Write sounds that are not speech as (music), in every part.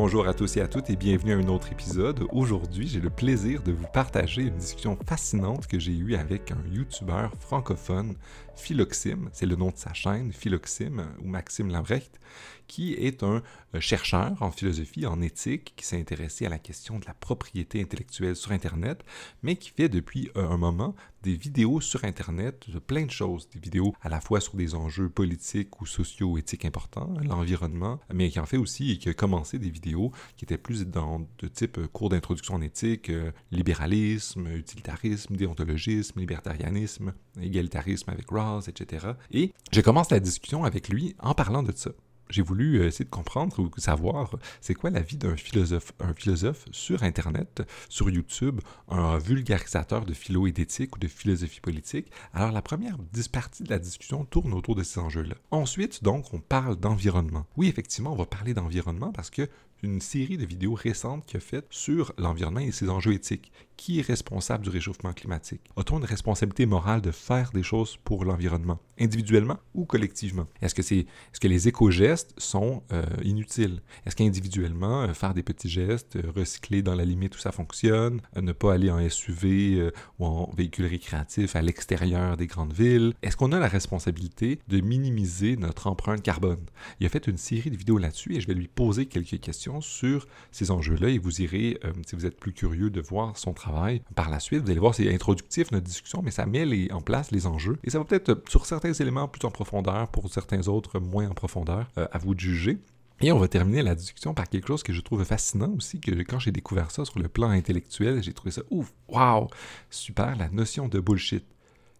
Bonjour à tous et à toutes et bienvenue à un autre épisode. Aujourd'hui, j'ai le plaisir de vous partager une discussion fascinante que j'ai eue avec un YouTuber francophone, Philoxime, c'est le nom de sa chaîne, Philoxime ou Maxime Lambrecht, qui est un euh, chercheur en philosophie, en éthique, qui s'est intéressé à la question de la propriété intellectuelle sur Internet, mais qui fait depuis euh, un moment des vidéos sur Internet de plein de choses, des vidéos à la fois sur des enjeux politiques ou socio-éthiques importants, l'environnement, mais qui en fait aussi et qui a commencé des vidéos qui étaient plus dans de type euh, cours d'introduction en éthique, libéralisme, utilitarisme, déontologisme, libertarianisme, égalitarisme avec Rawls, etc. Et je commence la discussion avec lui en parlant de ça j'ai voulu euh, essayer de comprendre ou savoir c'est quoi la vie d'un philosophe, un philosophe sur Internet, sur YouTube, un vulgarisateur de philo et d'éthique ou de philosophie politique? Alors la première partie de la discussion tourne autour de ces enjeux-là. Ensuite, donc, on parle d'environnement. Oui, effectivement, on va parler d'environnement parce que une série de vidéos récentes qu'il a faites sur l'environnement et ses enjeux éthiques. Qui est responsable du réchauffement climatique? A-t-on une responsabilité morale de faire des choses pour l'environnement, individuellement ou collectivement? Est-ce que, les éco-gestes sont euh, inutiles? Est-ce qu'individuellement, euh, faire des petits gestes, euh, recycler dans la limite où ça fonctionne, ne pas aller en SUV ou en véhicule récréatif à l'extérieur des grandes villes? Est-ce qu'on a la responsabilité de minimiser notre empreinte carbone? Il a fait une série de vidéos là-dessus et je vais lui poser quelques questions sur ces enjeux-là et vous irez, si vous êtes plus curieux de voir son travail par la suite, vous allez voir, c'est introductif notre discussion, mais ça met en place les enjeux. Et ça va peut-être euh, sur certains éléments plus en profondeur, pour certains autres moins en profondeur, euh, à vous de juger. Et on va terminer la discussion par quelque chose que je trouve fascinant aussi, que quand j'ai découvert ça sur le plan intellectuel, j'ai trouvé ça ouf, waouh, super, la notion de bullshit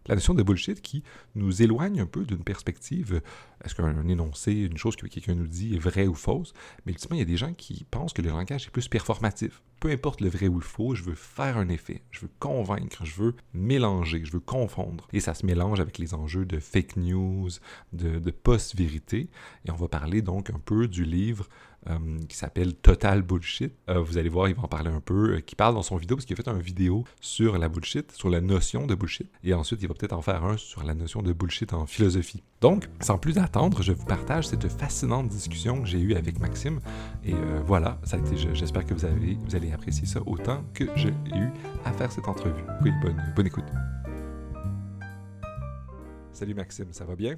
la notion de bullshit qui nous éloigne un peu d'une perspective, est-ce qu'un énoncé, une chose que quelqu'un nous dit est vraie ou fausse, mais ultimement, il y a des gens qui pensent que le langage est plus performatif. Peu importe le vrai ou le faux, je veux faire un effet, je veux convaincre, je veux mélanger, je veux confondre. Et ça se mélange avec les enjeux de fake news, de, post-vérité. Et on va parler donc un peu du livre qui s'appelle Total Bullshit. Euh, vous allez voir, il va en parler un peu, euh, qui parle dans son vidéo, parce qu'il a fait une vidéo sur la bullshit, sur la notion de bullshit, et ensuite il va peut-être en faire un sur la notion de bullshit en philosophie. Donc, sans plus attendre, je vous partage cette fascinante discussion que j'ai eue avec Maxime, et voilà, j'espère que vous, avez, vous allez apprécier ça autant que j'ai eu à faire cette entrevue. Oui, bonne écoute. Salut Maxime, ça va bien?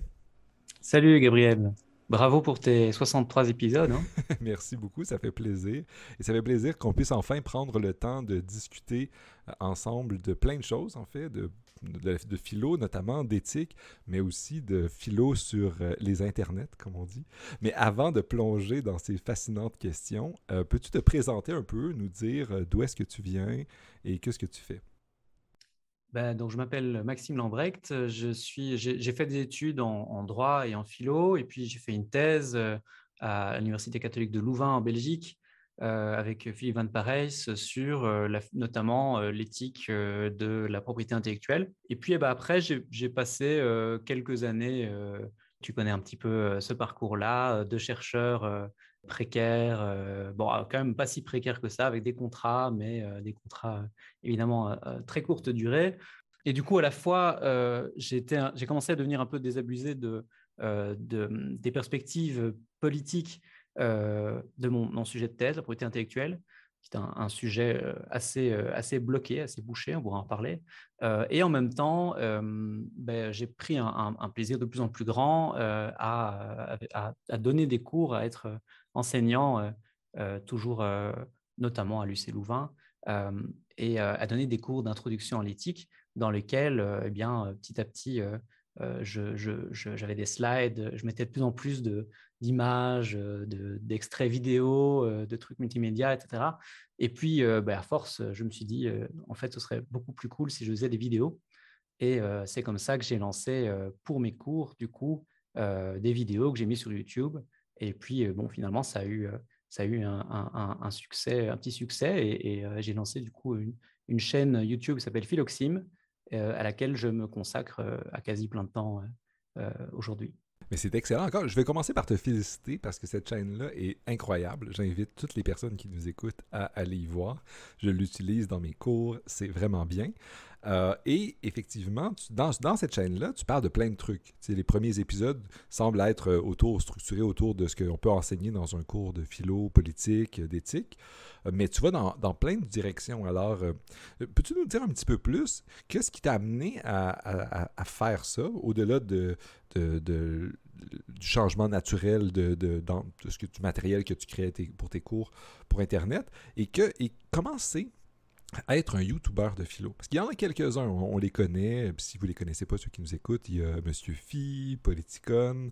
Salut Gabriel. Bravo pour tes 63 épisodes. Hein. (laughs) Merci beaucoup, ça fait plaisir. Et ça fait plaisir qu'on puisse enfin prendre le temps de discuter euh, ensemble de plein de choses, en fait, de, de, philo, notamment d'éthique, mais aussi de philo sur euh, les internets, comme on dit. Mais avant de plonger dans ces fascinantes questions, euh, peux-tu te présenter un peu, nous dire d'où est-ce que tu viens et qu'est-ce que tu fais? Ben, donc, je m'appelle Maxime Lambrecht. Je suis, j'ai, fait des études en, droit et en philo, et puis j'ai fait une thèse euh, à l'Université catholique de Louvain en Belgique euh, avec Philippe Van Parijs sur euh, notamment l'éthique de la propriété intellectuelle. Et puis eh ben, après, j'ai, passé quelques années, tu connais un petit peu ce parcours-là, de chercheur précaire, euh, bon, quand même pas si précaire que ça, avec des contrats, mais euh, des contrats euh, évidemment très courte durée. Et du coup, à la fois, j'ai commencé à devenir un peu désabusé de, de des perspectives politiques de mon, sujet de thèse, la propriété intellectuelle, qui est un, sujet assez, assez bloqué, assez bouché, on pourra en reparler. et en même temps, ben, j'ai pris un, plaisir de plus en plus grand à, donner des cours, à être enseignant, toujours notamment à l'UC Louvain, et à donner des cours d'introduction à l'éthique dans lesquels, eh bien, petit à petit, j'avais des slides, je mettais de plus en plus d'images, d'extraits vidéo, de trucs multimédia, etc. Et puis, bah, à force, je me suis dit, en fait, ce serait beaucoup plus cool si je faisais des vidéos. Et c'est comme ça que j'ai lancé pour mes cours, du coup, des vidéos que j'ai mis sur YouTube. Et puis, bon, finalement, ça a eu, ça a eu un, succès, un petit succès. Et, j'ai lancé, du coup, une, chaîne YouTube qui s'appelle Philoxime euh, à laquelle je me consacre euh, à quasi plein de temps euh, aujourd'hui. Mais c'est excellent. Encore, je vais commencer par te féliciter parce que cette chaîne-là est incroyable. J'invite toutes les personnes qui nous écoutent à aller y voir. Je l'utilise dans mes cours, c'est vraiment bien. Euh, et effectivement, dans, cette chaîne-là, tu parles de plein de trucs. les premiers épisodes semblent être euh, autour, structurés autour de ce qu'on peut enseigner dans un cours de philo, politique, d'éthique. Euh, mais tu vas dans, plein de directions. Alors, peux-tu nous dire un petit peu plus qu'est-ce qui t'a amené à, faire ça, au-delà de, de, de, du changement naturel de, de, ce du matériel que tu crées pour tes cours pour Internet, et comment c'est être un YouTuber de philo. Parce qu'il y en a quelques-uns, on, les connaît. Si vous ne les connaissez pas, ceux qui nous écoutent, il y a Monsieur Phi, Politicon.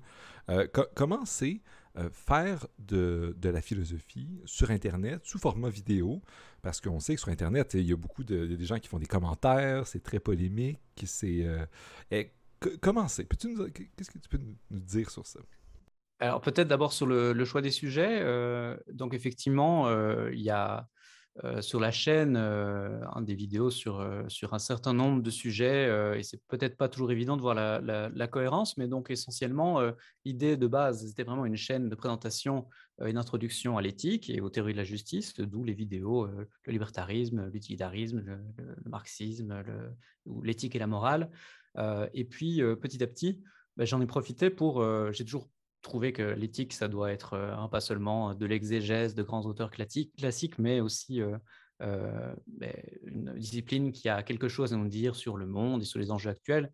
Euh, comment c'est euh, faire de, de, la philosophie sur Internet sous format vidéo? Parce qu'on sait que sur Internet, il y a beaucoup de, gens qui font des commentaires, c'est très polémique. C'est, euh, comment c'est? Qu'est-ce que tu peux nous dire sur ça? Alors peut-être d'abord sur le, le, choix des sujets. donc effectivement, il y a euh, sur la chaîne euh, des vidéos sur, euh, sur un certain nombre de sujets et c'est peut-être pas toujours évident de voir la, la, cohérence, mais donc essentiellement l'idée de base c'était vraiment une chaîne de présentation, une introduction à l'éthique et aux théories de la justice, d'où les vidéos, le libertarisme, l'utilitarisme, le, marxisme, l'éthique et la morale. et puis petit à petit, bah, j'en ai profité pour, j'ai toujours trouver que l'éthique, ça doit être euh, pas seulement de l'exégèse de grands auteurs classiques, mais aussi euh, euh, ben, une discipline qui a quelque chose à nous dire sur le monde et sur les enjeux actuels.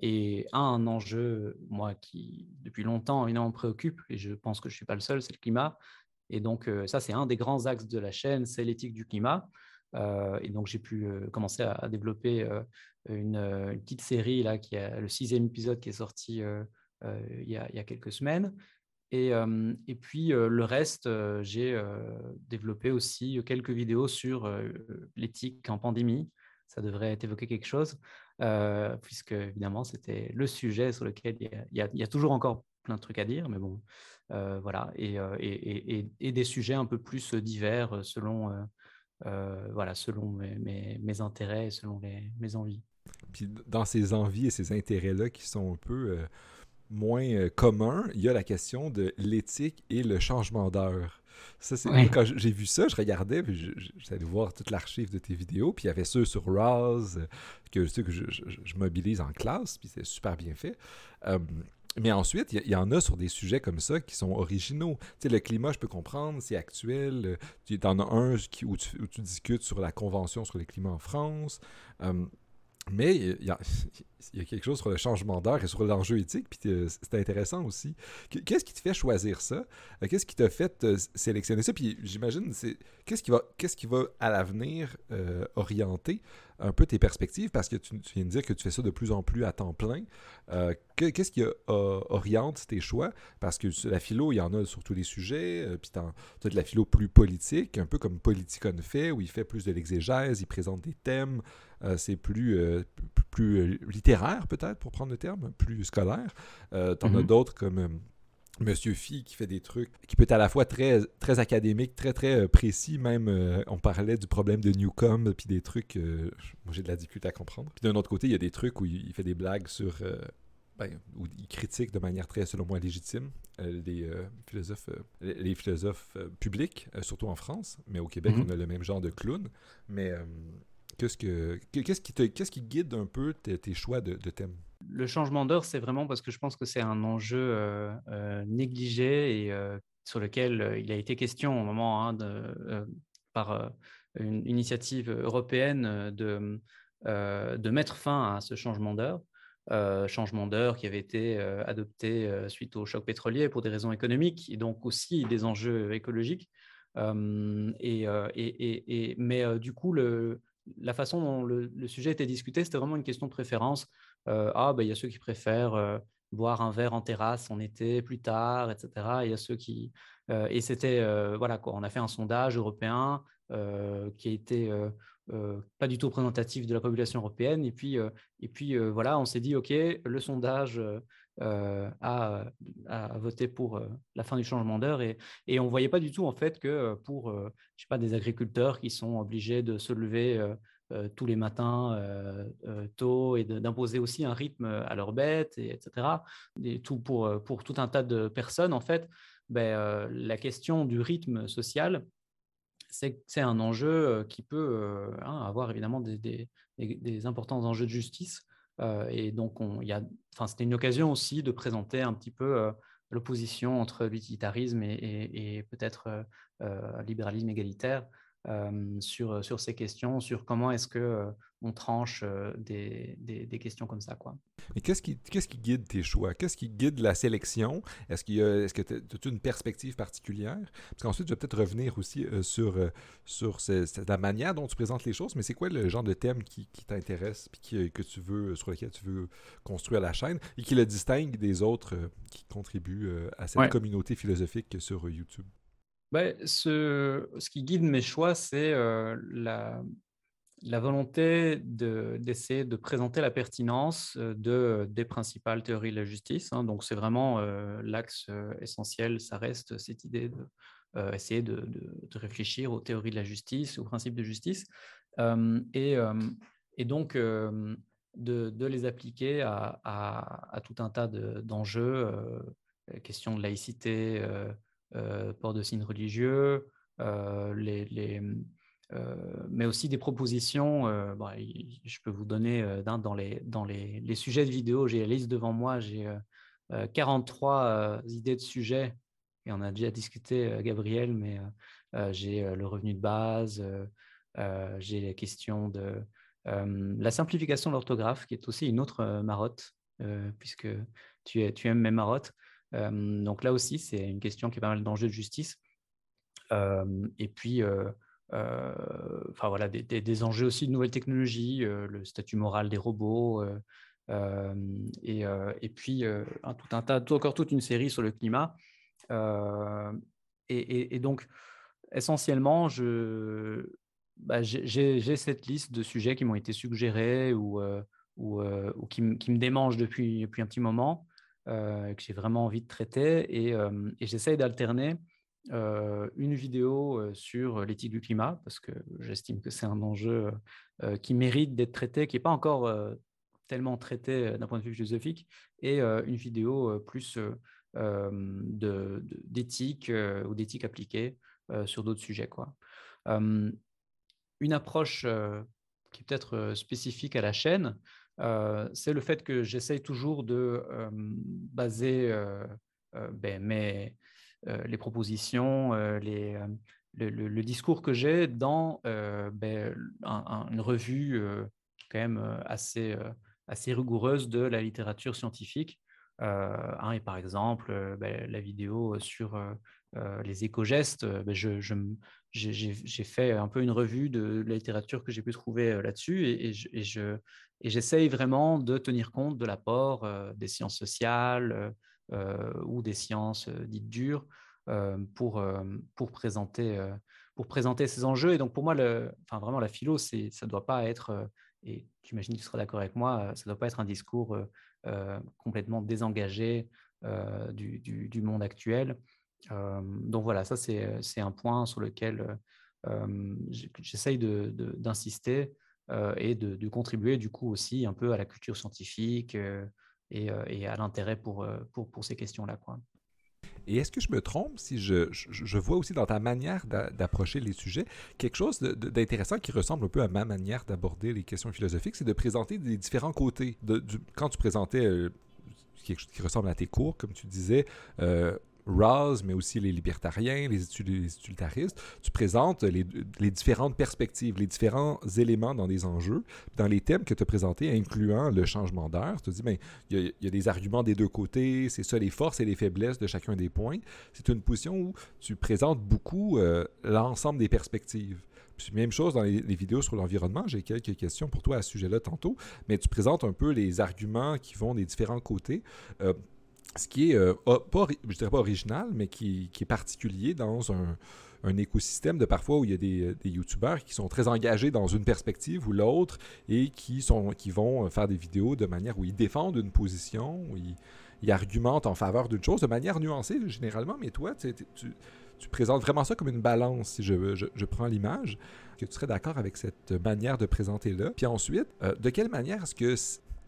et un enjeu, moi, qui depuis longtemps me préoccupe, et je pense que je ne suis pas le seul, c'est le climat. Et donc, ça, c'est un des grands axes de la chaîne, c'est l'éthique du climat. et donc, j'ai pu commencer à, développer une, une, petite série, là, qui a le sixième épisode qui est sorti euh, il y, a, quelques semaines. Et, et, puis le reste, j'ai développé aussi quelques vidéos sur l'éthique en pandémie. Ça devrait évoquer quelque chose, puisque évidemment, c'était le sujet sur lequel il y, a, il y, a, toujours encore plein de trucs à dire, mais bon, voilà. Et, et, et, des sujets un peu plus divers selon, voilà, selon mes, mes, intérêts et selon mes envies. Puis dans ces envies et ces intérêts-là qui sont un peu moins euh, commun, il y a la question de l'éthique et le changement d'heure. Ça, c'est quand j'ai vu ça, je regardais, puis j'allais voir toute l'archive de tes vidéos, puis il y avait ceux sur Roz, que, ceux que je, mobilise en classe, puis c'est super bien fait. Euh, mais ensuite, il y, en a sur des sujets comme ça qui sont originaux. Tu sais, le climat, je peux comprendre, c'est actuel. Tu en as un qui, où, tu, discutes sur la Convention sur le climat en France. Euh, mais il y, a, quelque chose sur le changement d'heure et sur l'enjeu éthique, puis euh, c'est intéressant aussi. Qu'est-ce qui te fait choisir ça? Euh, qu'est-ce qui t'a fait euh, sélectionner ça? Puis j'imagine, c'est qu'est-ce qui va, qu'est-ce qui va à l'avenir orienter? Un peu tes perspectives? Parce que tu, viens de dire que tu fais ça de plus en plus à temps plein. qu'est-ce qui oriente tes choix? Parce que la philo, il y en a sur tous les sujets, puis tu as de la philo plus politique, un peu comme Politicon fait, où il fait plus de l'exégèse, il présente des thèmes. Euh, c'est plus, euh, plus euh, littéraire, peut-être, pour prendre le terme, plus scolaire. T'en as mhm. d'autres comme Monsieur Phi qui fait des trucs qui peut être à la fois très, très académique, très très précis. Même on parlait du problème de Newcomb, puis des trucs, moi j'ai de la difficulté à comprendre. Puis d'un autre côté, il y a des trucs où il, fait des blagues sur. Ben, où il critique de manière très, selon moi, légitime les philosophes, les philosophes publics, surtout en France. Mais au Québec, mhm. on a le même genre de clown. Mais Qu'est-ce, que, qu'est-ce, qui, te, qu'est-ce qui guide un peu tes, choix de, thèmes? Le changement d'heure, c'est vraiment parce que je pense que c'est un enjeu euh, euh, négligé et euh, sur lequel il a été question au moment hein, par une initiative européenne de, mettre fin à ce changement d'heure. changement d'heure qui avait été adopté suite au choc pétrolier pour des raisons économiques et donc aussi des enjeux écologiques. et, et, mais du coup, la façon dont le, sujet était discuté, c'était vraiment une question de préférence. Euh, ah, ben, il y a ceux qui préfèrent euh, boire un verre en terrasse en été plus tard, etc. Il y a ceux qui. Euh, et c'était. voilà, quoi. On a fait un sondage européen qui a été pas du tout représentatif de la population européenne. Et puis, et puis voilà, on s'est dit, OK, le sondage a, voté pour la fin du changement d'heure. Et, et on ne voyait pas du tout, en fait, que pour, je sais pas, des agriculteurs qui sont obligés de se lever tous les matins tôt et d'imposer aussi un rythme à leurs bêtes, et, etc. Et tout pour, pour tout un tas de personnes, en fait, ben, la question du rythme social c'est un enjeu qui peut hein, avoir évidemment des, des, importants enjeux de justice. et donc, c'était une occasion aussi de présenter un petit peu l'opposition entre l'utilitarisme et, peut-être libéralisme égalitaire sur, sur ces questions, sur comment est-ce que on tranche des, des, questions comme ça. Quoi. Mais qu'est-ce qui, qu'est-ce qui guide tes choix? Qu'est-ce qui guide la sélection? Est-ce, qu'il y a, est-ce que tu as une perspective particulière? Parce qu'ensuite, je vais peut-être revenir aussi sur, sur la manière dont tu présentes les choses, mais c'est quoi le genre de thème qui, qui t'intéresse puis que tu veux, sur lequel tu veux construire la chaîne et qui le distingue des autres qui contribuent à cette communauté philosophique sur YouTube? Ben, ce, qui guide mes choix, c'est la, la, volonté d'essayer de, présenter la pertinence de, des principales théories de la justice. Hein. Donc, c'est vraiment l'axe essentiel, ça reste cette idée de essayer de, réfléchir aux théories de la justice, aux principes de justice, et, donc de, les appliquer à, tout un tas d'enjeux, questions de laïcité euh, port de signes religieux, euh, euh, mais aussi des propositions. Je peux vous donner dans, les, dans les, les, sujets de vidéo, j'ai la liste devant moi, j'ai 43 idées de sujets, et on a déjà discuté, Gabriel, mais j'ai le revenu de base, j'ai la question de la simplification de l'orthographe, qui est aussi une autre marotte, puisque tu, tu aimes mes marottes donc là aussi, c'est une question qui est pas mal d'enjeux de justice. et puis, enfin voilà, des, enjeux aussi de nouvelles technologies, le statut moral des robots, et, puis tout un tas, encore toute une série sur le climat. Et, donc, essentiellement, bah, j'ai cette liste de sujets qui m'ont été suggérés ou, qui, me démangent depuis un petit moment. Euh, que j'ai vraiment envie de traiter. Et, euh, j'essaye d'alterner euh, une vidéo sur l'éthique du climat, parce que j'estime que c'est un enjeu qui mérite d'être traité, qui n'est pas encore tellement traité d'un point de vue philosophique, et une vidéo plus d'éthique ou d'éthique appliquée sur d'autres sujets. Quoi. une approche qui est peut-être spécifique à la chaîne, c'est le fait que j'essaye toujours de euh, baser euh, ben, mes, les propositions, les, le, discours que j'ai dans ben, une revue quand même assez, assez rigoureuse de la littérature scientifique. Hein, et par exemple, ben, la vidéo sur les éco-gestes, ben, je, j'ai fait un peu une revue de la littérature que j'ai pu trouver là-dessus et, et j'essaye vraiment de tenir compte de l'apport des sciences sociales ou des sciences dites dures pour, pour, présenter, pour présenter ces enjeux. Et donc pour moi, enfin, vraiment la philo, ça ne doit pas être, et j'imagine que tu seras d'accord avec moi, ça ne doit pas être un discours complètement désengagé du, du, monde actuel donc voilà, ça c'est un point sur lequel j'essaye d'insister et de, contribuer du coup aussi un peu à la culture scientifique et, à l'intérêt pour, ces questions-là. Et est-ce que je me trompe si je, vois aussi dans ta manière d'approcher les sujets quelque chose d'intéressant qui ressemble un peu à ma manière d'aborder les questions philosophiques, c'est de présenter des différents côtés. Quand tu présentais quelque chose qui ressemble à tes cours, comme tu disais, Rawls, mais aussi les libertariens, les, utilitaristes. Tu présentes les, différentes perspectives, les différents éléments dans des enjeux, dans les thèmes que tu as présentés, incluant le changement d'heure. Tu dis, ben, il y, a des arguments des deux côtés, c'est ça les forces et les faiblesses de chacun des points. C'est une position où tu présentes beaucoup euh, l'ensemble des perspectives. Même chose dans les, vidéos sur l'environnement, j'ai quelques questions pour toi à ce sujet-là tantôt, mais tu présentes un peu les arguments qui vont des différents côtés. Euh, ce qui est, euh, pas, je dirais pas original, mais qui, est particulier dans un, écosystème de parfois où il y a des, euh, des youtubeurs qui sont très engagés dans une perspective ou l'autre et qui, sont, qui vont euh, faire des vidéos de manière où ils défendent une position, où ils, argumentent en faveur d'une chose de manière nuancée généralement, mais toi, tu, tu, présentes vraiment ça comme une balance, si je, je, prends l'image, que tu serais d'accord avec cette manière de présenter-là. Puis ensuite, de quelle manière est-ce que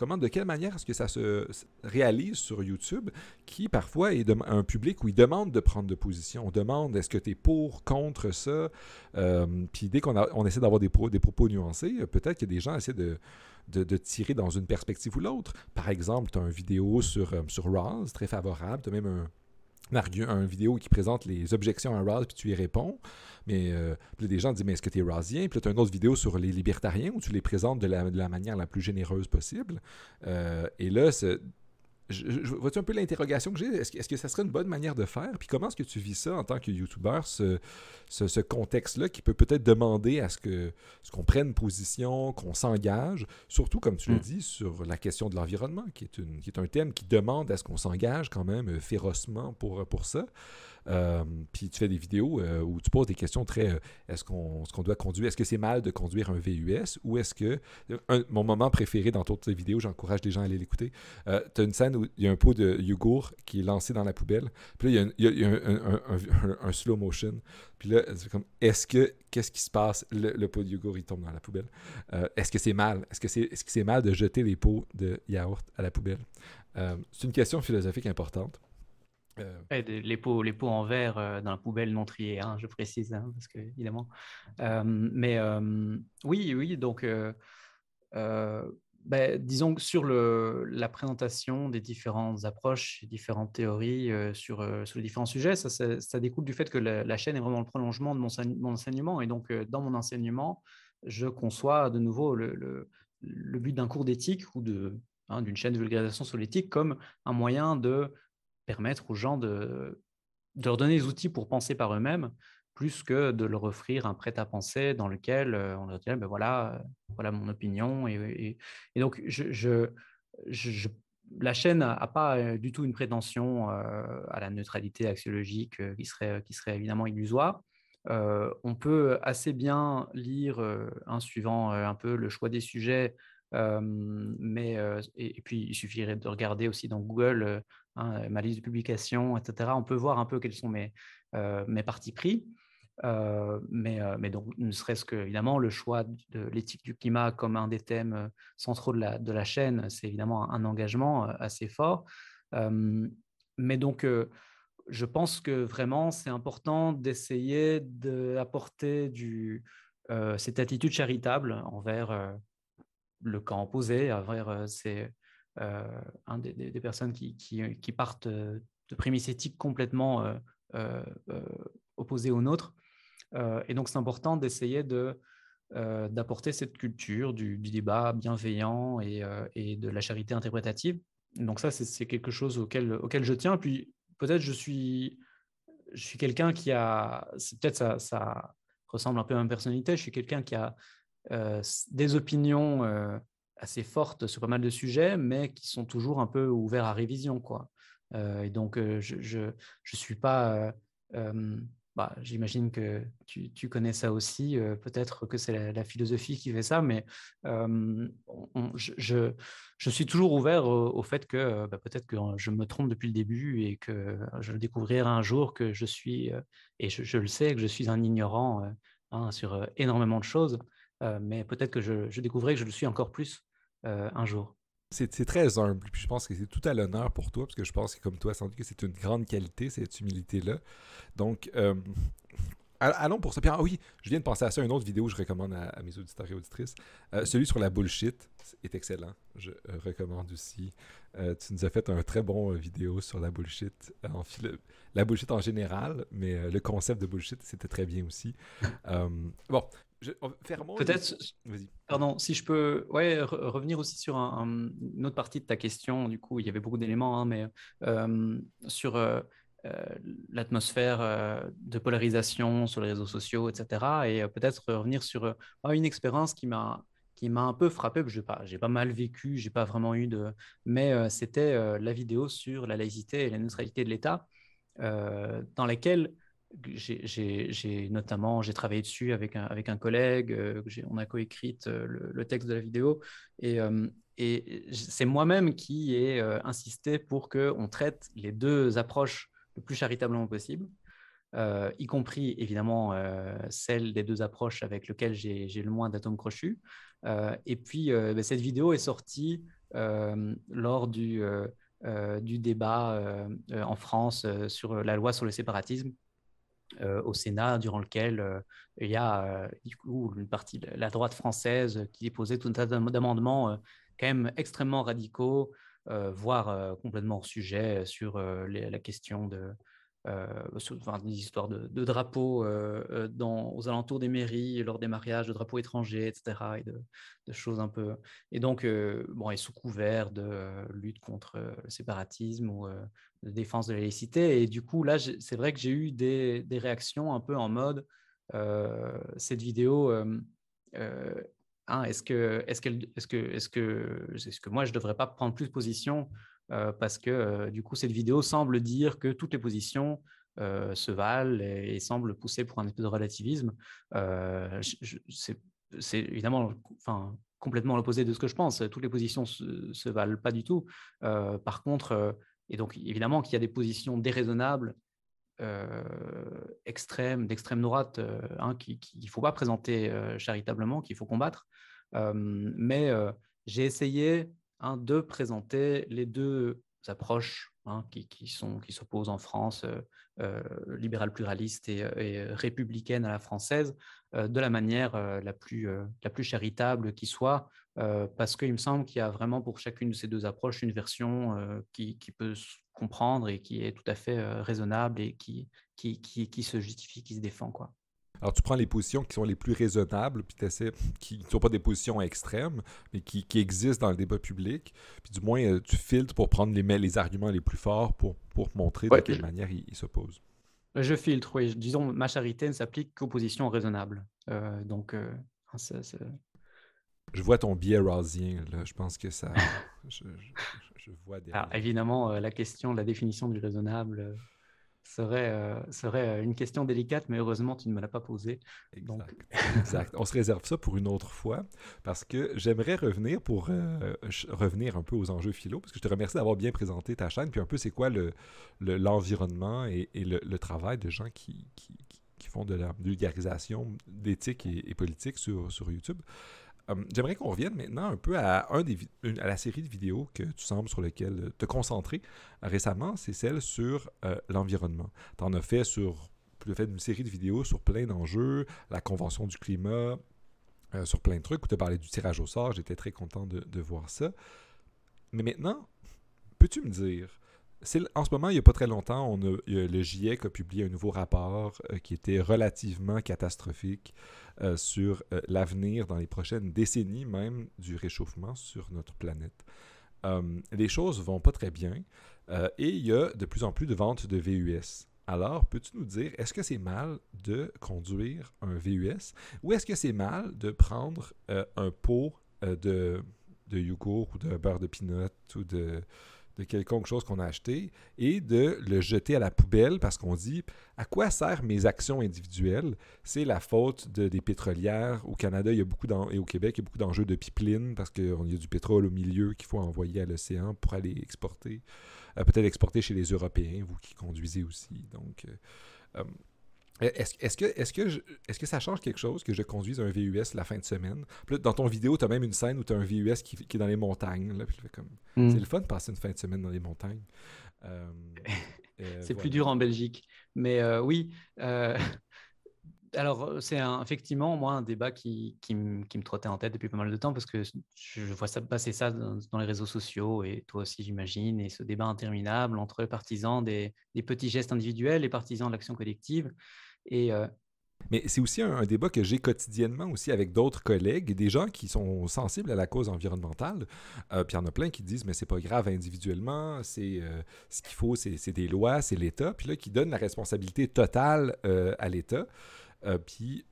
comment, de quelle manière est-ce que ça se réalise sur YouTube, qui parfois est un public où il demande de prendre de position. On demande est-ce que tu es pour, contre ça. Euh, puis dès qu'on on essaie d'avoir des, propos nuancés, peut-être que des gens essaient de, tirer dans une perspective ou l'autre. Par exemple, tu as une vidéo sur, sur Ross, très favorable. Tu as même un un, vidéo qui présente les objections à Ross, puis tu y réponds. Mais euh, des gens disent Mais est-ce que tu es Rossien Puis tu as une autre vidéo sur les libertariens où tu les présentes de la, manière la plus généreuse possible. Euh, et là, vois-tu un peu l'interrogation que j'ai? Est-ce, que ça serait une bonne manière de faire? Puis comment est-ce que tu vis ça en tant que YouTuber, ce, ce, contexte-là qui peut peut-être demander à ce, que, ce qu'on prenne position, qu'on s'engage, surtout, comme tu l'as mm. dit, sur la question de l'environnement, qui est, une, qui est un thème qui demande à ce qu'on s'engage quand même euh, férocement pour, pour ça. Euh, puis tu fais des vidéos euh, où tu poses des questions très euh, est-ce qu'on doit conduire Est-ce que c'est mal de conduire un VUS Ou est-ce que. mon moment préféré dans toutes ces vidéos, j'encourage les gens à aller l'écouter. tu as une scène où il y a un pot de yogourt qui est lancé dans la poubelle. Puis là, il y a, un, slow motion. Puis là, c'est comme est-ce que. Qu'est-ce qui se passe? Le, pot de yogourt, il tombe dans la poubelle. est-ce que c'est mal? Est-ce que c'est est -ce c'est mal de jeter les pots de yaourt à la poubelle? C'est une question philosophique importante. Euh, les, pots, les pots en verre euh, dans la poubelle non triée, hein, je précise, hein, parce que évidemment. Euh, mais oui, oui, donc ben, disons que sur le, la présentation des différentes approches, différentes théories sur, sur les différents sujets, ça, découle du fait que la, chaîne est vraiment le prolongement de mon, mon enseignement. Et donc, dans mon enseignement, je conçois de nouveau le, le, but d'un cours d'éthique ou de, hein, d'une chaîne de vulgarisation sur l'éthique comme un moyen de permettre aux gens de, leur donner des outils pour penser par eux-mêmes, plus que de leur offrir un prêt-à-penser dans lequel euh, on leur dit ben voilà, euh, voilà mon opinion. Et, donc, je, la chaîne n'a pas euh, du tout une prétention à la neutralité axiologique qui, serait, qui serait évidemment illusoire. on peut assez bien lire, en suivant un peu le choix des sujets, mais, et, puis, il suffirait de regarder aussi dans Google hein, ma liste de publications, etc. On peut voir un peu quels sont mes, mes partis pris. mais, mais, donc, ne serait-ce que, évidemment, le choix de l'éthique du climat comme un des thèmes centraux de la, de la chaîne, c'est évidemment un, engagement assez fort. mais donc, je pense que vraiment, c'est important d'essayer d'apporter du, cette attitude charitable envers le camp opposé, envers c'est un des, personnes qui, qui, partent de prémices éthiques complètement opposées aux nôtres. et donc, c'est important d'essayer de, d'apporter cette culture du, débat bienveillant et, de la charité interprétative. Donc ça, c'est quelque chose auquel, auquel je tiens. puis peut-être je suis, je suis quelqu'un qui a, peut-être ça, ça ressemble un peu à ma personnalité, je suis quelqu'un qui a euh, des opinions euh, assez fortes sur pas mal de sujets, mais qui sont toujours un peu ouverts à révision. Quoi. Euh, et donc, je ne je, je suis pas bah, j'imagine que tu, connais ça aussi. Peut-être que c'est la, philosophie qui fait ça, mais je, suis toujours ouvert au, fait que bah, peut-être que je me trompe depuis le début et que je découvrirai un jour que je suis, et je, le sais, que je suis un ignorant hein, sur énormément de choses, mais peut-être que je, je, découvrirai que je le suis encore plus un jour. C'est très humble. Puis je pense que c'est tout à l'honneur pour toi, parce que je pense que comme toi, sans doute que c'est une grande qualité, cette humilité-là. Donc, euh, allons pour ça. Puis, ah oui, je viens de penser à ça, une autre vidéo que je recommande à, mes auditeurs et auditrices. Euh, celui sur la bullshit est excellent. Je euh, recommande aussi. tu nous as fait un très bon vidéo sur la bullshit. En, la bullshit en général, mais le concept de bullshit, c'était très bien aussi. (laughs) bon, Peut-être, pardon, si je peux ouais, revenir aussi sur une autre partie de ta question. Du coup, il y avait beaucoup d'éléments, hein, mais sur euh, euh, l'atmosphère euh, de polarisation sur les réseaux sociaux, etc. Et peut-être revenir sur une expérience qui m'a qui m'a un peu frappé. J'ai pas, j'ai pas mal vécu, j'ai pas vraiment eu de, mais c'était la vidéo sur la laïcité et la neutralité de l'État, dans laquelle j'ai notamment j'ai travaillé dessus avec un, avec un collègue, euh, on a coécrit euh, le, texte de la vidéo et, euh, c'est moi-même qui ai insisté pour qu'on traite les deux approches le plus charitablement possible, y compris évidemment celle des deux approches avec lesquelles j'ai le moins d'atomes crochus. et puis ben, cette vidéo est sortie lors du, du débat en France sur la loi sur le séparatisme. Au Sénat, durant lequel il y a du coup une partie la droite française qui déposait tout un tas d'amendements quand même extrêmement radicaux, voire complètement hors sujet sur la question de, euh, enfin, des histoires de, drapeaux euh, euh, dans, aux alentours des mairies, lors des mariages, de drapeaux étrangers, etc. Et de, choses un peu. Et donc, bon, et sous couvert de lutte contre le séparatisme ou de défense de la laïcité. Et du coup, là, c'est vrai que j'ai eu des, des, réactions un peu en mode cette vidéo. Hein, est-ce que, est-ce, est-ce, que, est-ce, que, est-ce que moi, je devrais pas prendre plus position euh, parce que euh, du coup, cette vidéo semble dire que toutes les positions euh, se valent et, semble pousser pour un espèce de relativisme. c'est évidemment enfin, complètement l'opposé de ce que je pense. Toutes les positions se, se valent pas du tout. par contre, et donc évidemment qu'il y a des positions déraisonnables extrêmes, d'extrême droite, hein, qu'il ne faut pas présenter charitablement, qu'il faut combattre. mais j'ai essayé Hein, de présenter les deux approches hein, qui, qui, sont, qui s'opposent en France, euh, euh, libérale pluraliste et, euh, républicaine à la française, de la manière la, plus, la plus charitable qui soit, parce qu'il me semble qu'il y a vraiment pour chacune de ces deux approches une version qui, qui, peut se comprendre et qui est tout à fait raisonnable et qui, qui, qui, se justifie, qui se défend. Quoi. Alors, tu prends les positions qui sont les plus raisonnables, puis tu qui ne sont pas des positions extrêmes, mais qui, existent dans le débat public. Puis du moins, euh, tu filtres pour prendre les, les arguments les plus forts pour, pour montrer de quelle manière ils s'opposent. Je filtre, oui. Disons, ma charité ne s'applique qu'aux positions raisonnables. Euh, donc, euh, Je vois ton biais rawsien, là. Je pense que ça. (laughs) je, vois des... Alors, évidemment, la question, la définition du raisonnable serait, euh, serait euh, une question délicate, mais heureusement, tu ne me l'as pas posée. Exact. On se réserve ça pour une autre fois, parce que j'aimerais revenir pour euh, revenir un peu aux enjeux philo, parce que je te remercie d'avoir bien présenté ta chaîne, puis un peu c'est quoi l'environnement le, et, le, travail de gens qui, qui, qui font de la vulgarisation d'éthique et, et, politique sur, sur YouTube. Hum, j'aimerais qu'on revienne maintenant un peu à, un des, à la série de vidéos que tu sembles sur lesquelles te concentrer récemment, c'est celle sur euh, l'environnement. Tu en as fait sur tu as fait une série de vidéos sur plein d'enjeux, la Convention du climat, euh, sur plein de trucs, où tu as parlé du tirage au sort, j'étais très content de voir ça. Mais maintenant, peux-tu me dire, en ce moment, il n'y a pas très longtemps, on a, le GIEC a publié un nouveau rapport euh, qui était relativement catastrophique euh, sur euh, l'avenir dans les prochaines décennies même du réchauffement sur notre planète. les choses vont pas très bien et il y a de plus en plus de ventes de VUS. Alors, peux-tu nous dire, est-ce que c'est mal de conduire un VUS ou est-ce que c'est mal de prendre un pot de, de ou de beurre de pinot ou de, de quelconque chose qu'on a acheté et de le jeter à la poubelle parce qu'on dit à quoi servent mes actions individuelles? C'est la faute de, des pétrolières. Au Canada il y a beaucoup et au Québec, il y a beaucoup d'enjeux de pipeline parce qu'il y a du pétrole au milieu qu'il faut envoyer à l'océan pour aller exporter. Euh, peut-être exporter chez les Européens, vous qui conduisez aussi. Donc, euh, euh, est-ce que, est que, est que ça change quelque chose que je conduise un VUS la fin de semaine? dans ton vidéo, tu as même une scène où tu as un VUS qui, est dans les montagnes. Hmm. C'est le fun de passer une fin de semaine dans les montagnes. Euh, euh, (laughs) c'est plus dur en Belgique. Mais euh, oui, (laughs) alors c'est effectivement, moi, un débat qui, qui, me trottait en tête depuis pas mal de temps parce que je vois ça, passer ça dans, les réseaux sociaux et toi aussi, j'imagine, et ce débat interminable entre partisans des, des petits gestes individuels et partisans de l'action collective. Euh, mais c'est aussi un, débat que j'ai quotidiennement aussi avec d'autres collègues des gens qui sont sensibles à la cause environnementale. Euh, puis il y en a plein qui disent mais c'est pas grave individuellement, c'est euh, ce qu'il faut, c'est des lois, c'est l'État. Puis là qui donnent la responsabilité totale à l'État. Puis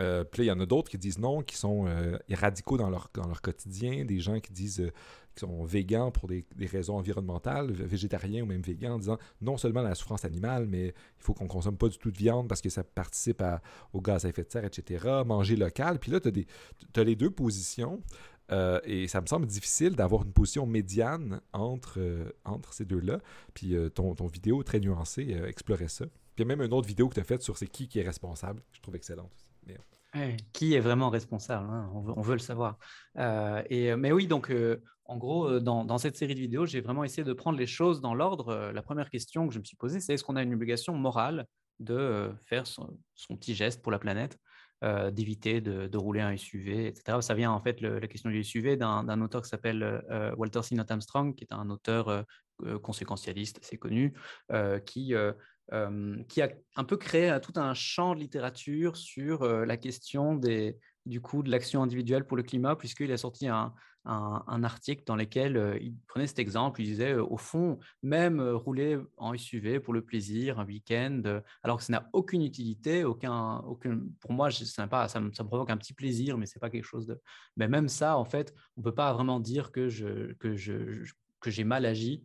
euh, puis il y en a d'autres qui disent non, qui sont radicaux dans leur, dans leur quotidien, des gens qui disent qui sont végans pour des, raisons environnementales, végétariens ou même végans, en disant non seulement la souffrance animale, mais il faut qu'on consomme pas du tout de viande parce que ça participe au gaz à effet de serre, etc. Manger local. Puis là, tu as, les deux positions. Euh, et ça me semble difficile d'avoir une position médiane entre, euh, entre ces deux-là. Puis euh, ton, ton, vidéo très nuancée explorait ça. Il y a même une autre vidéo que tu as faite sur c'est qui qui est responsable, je trouve excellente aussi. qui est vraiment responsable hein, on, veut, le savoir. et, mais oui, donc en gros, dans, cette série de vidéos, j'ai vraiment essayé de prendre les choses dans l'ordre. La première question que je me suis posée, c'est est-ce qu'on a une obligation morale de faire son, petit geste pour la planète euh, d'éviter de, rouler un SUV, etc. Ça vient en fait, la question du SUV, d'un auteur qui s'appelle euh, Walter Sinnott Armstrong, qui est un auteur euh, conséquentialiste assez connu, qui, qui a un peu créé tout un champ de littérature sur la question des, du coup de l'action individuelle pour le climat, puisqu'il a sorti un, un, article dans lequel il prenait cet exemple. Il disait, au fond, même rouler en SUV pour le plaisir, un week-end, alors que ça n'a aucune utilité, aucun, aucun, pour moi, me, ça me provoque un petit plaisir, mais c'est pas quelque chose de. Mais même ça, en fait, on peut pas vraiment dire que je, que je, que j'ai mal agi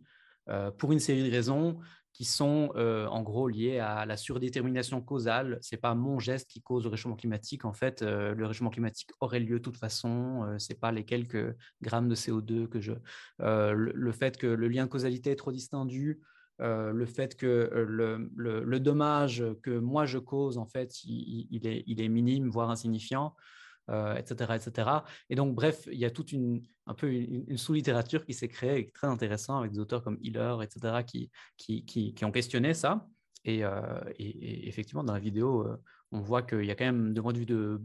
pour une série de raisons qui sont euh, en gros liées à la surdétermination causale. Ce n'est pas mon geste qui cause le réchauffement climatique. En fait, euh, le réchauffement climatique aurait lieu de toute façon. Euh, ce n'est pas les quelques grammes de CO2 que je... Le, fait que le lien de causalité est trop distendu, le fait que le, le, dommage que moi je cause, en fait, il, est, il est minime, voire insignifiant euh, etc. Et donc, bref, il y a toute une, un peu une, sous-littérature qui s'est créée, très intéressant, avec des auteurs comme Hiller, etc., qui, qui, qui, ont questionné ça. Euh, et, et, effectivement, dans la vidéo, euh, on voit qu'il y a quand même, de point de vue de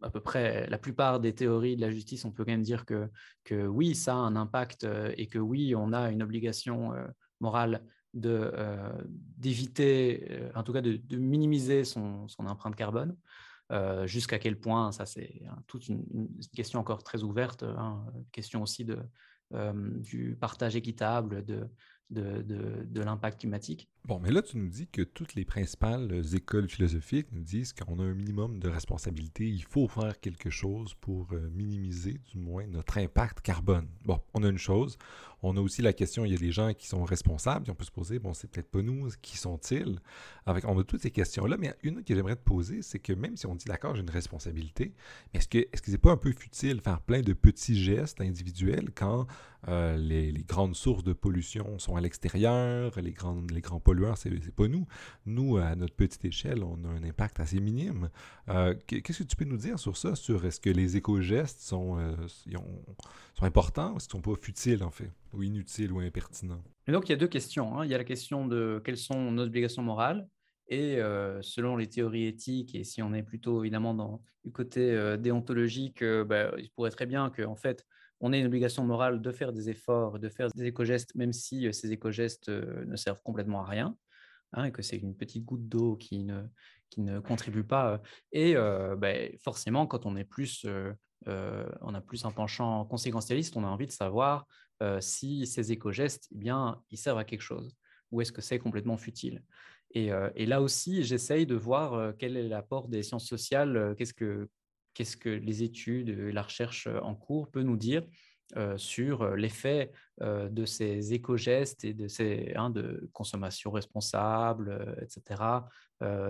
à peu près la plupart des théories de la justice, on peut quand même dire que, que oui, ça a un impact et que oui, on a une obligation morale d'éviter, en tout cas de, de minimiser son, son, empreinte carbone. Euh, jusqu'à quel point, ça c'est toute une, question encore très ouverte, hein, question aussi de, euh, du partage équitable de, de, de, l'impact climatique. Bon, mais là, tu nous dis que toutes les principales écoles philosophiques nous disent qu'on a un minimum de responsabilité, il faut faire quelque chose pour euh, minimiser du moins notre impact carbone. Bon, on a une chose, on a aussi la question, il y a des gens qui sont responsables, et on peut se poser, bon, c'est peut-être pas nous, qui sont-ils? Avec, on a toutes ces questions-là, mais une que j'aimerais te poser, c'est que même si on dit, d'accord, j'ai une responsabilité, est-ce que est-ce que c'est pas un peu futile faire plein de petits gestes individuels quand euh, les, grandes sources de pollution sont à l'extérieur, les, les grands pollueurs, c'est, c'est pas nous. Nous, à notre petite échelle, on a un impact assez minime. Euh, qu'est-ce que tu peux nous dire sur ça, sur est-ce que les éco-gestes sont, euh, importants ou est-ce sont pas futiles, en fait? Ou inutile ou impertinent. Et donc, il y a deux questions. Hein. Il y a la question de quelles sont nos obligations morales et euh, selon les théories éthiques, et si on est plutôt évidemment dans, du côté euh, déontologique, euh, bah, il pourrait très bien qu'en fait, on ait une obligation morale de faire des efforts, de faire des éco-gestes, même si ces éco-gestes ne servent complètement à rien, hein, et que c'est une petite goutte d'eau qui ne, qui ne contribue pas. Et bah, forcément, quand on est plus, on a plus un penchant conséquentialiste, on a envie de savoir euh, si ces éco-gestes, eh bien, ils servent à quelque chose ou est-ce que c'est complètement futile? Et, euh, là aussi, j'essaye de voir euh, quel est l'apport des sciences sociales, qu'est-ce que, que les études et la recherche en cours peut nous dire sur l'effet de ces éco-gestes et de ces hein, de consommation responsable, etc.,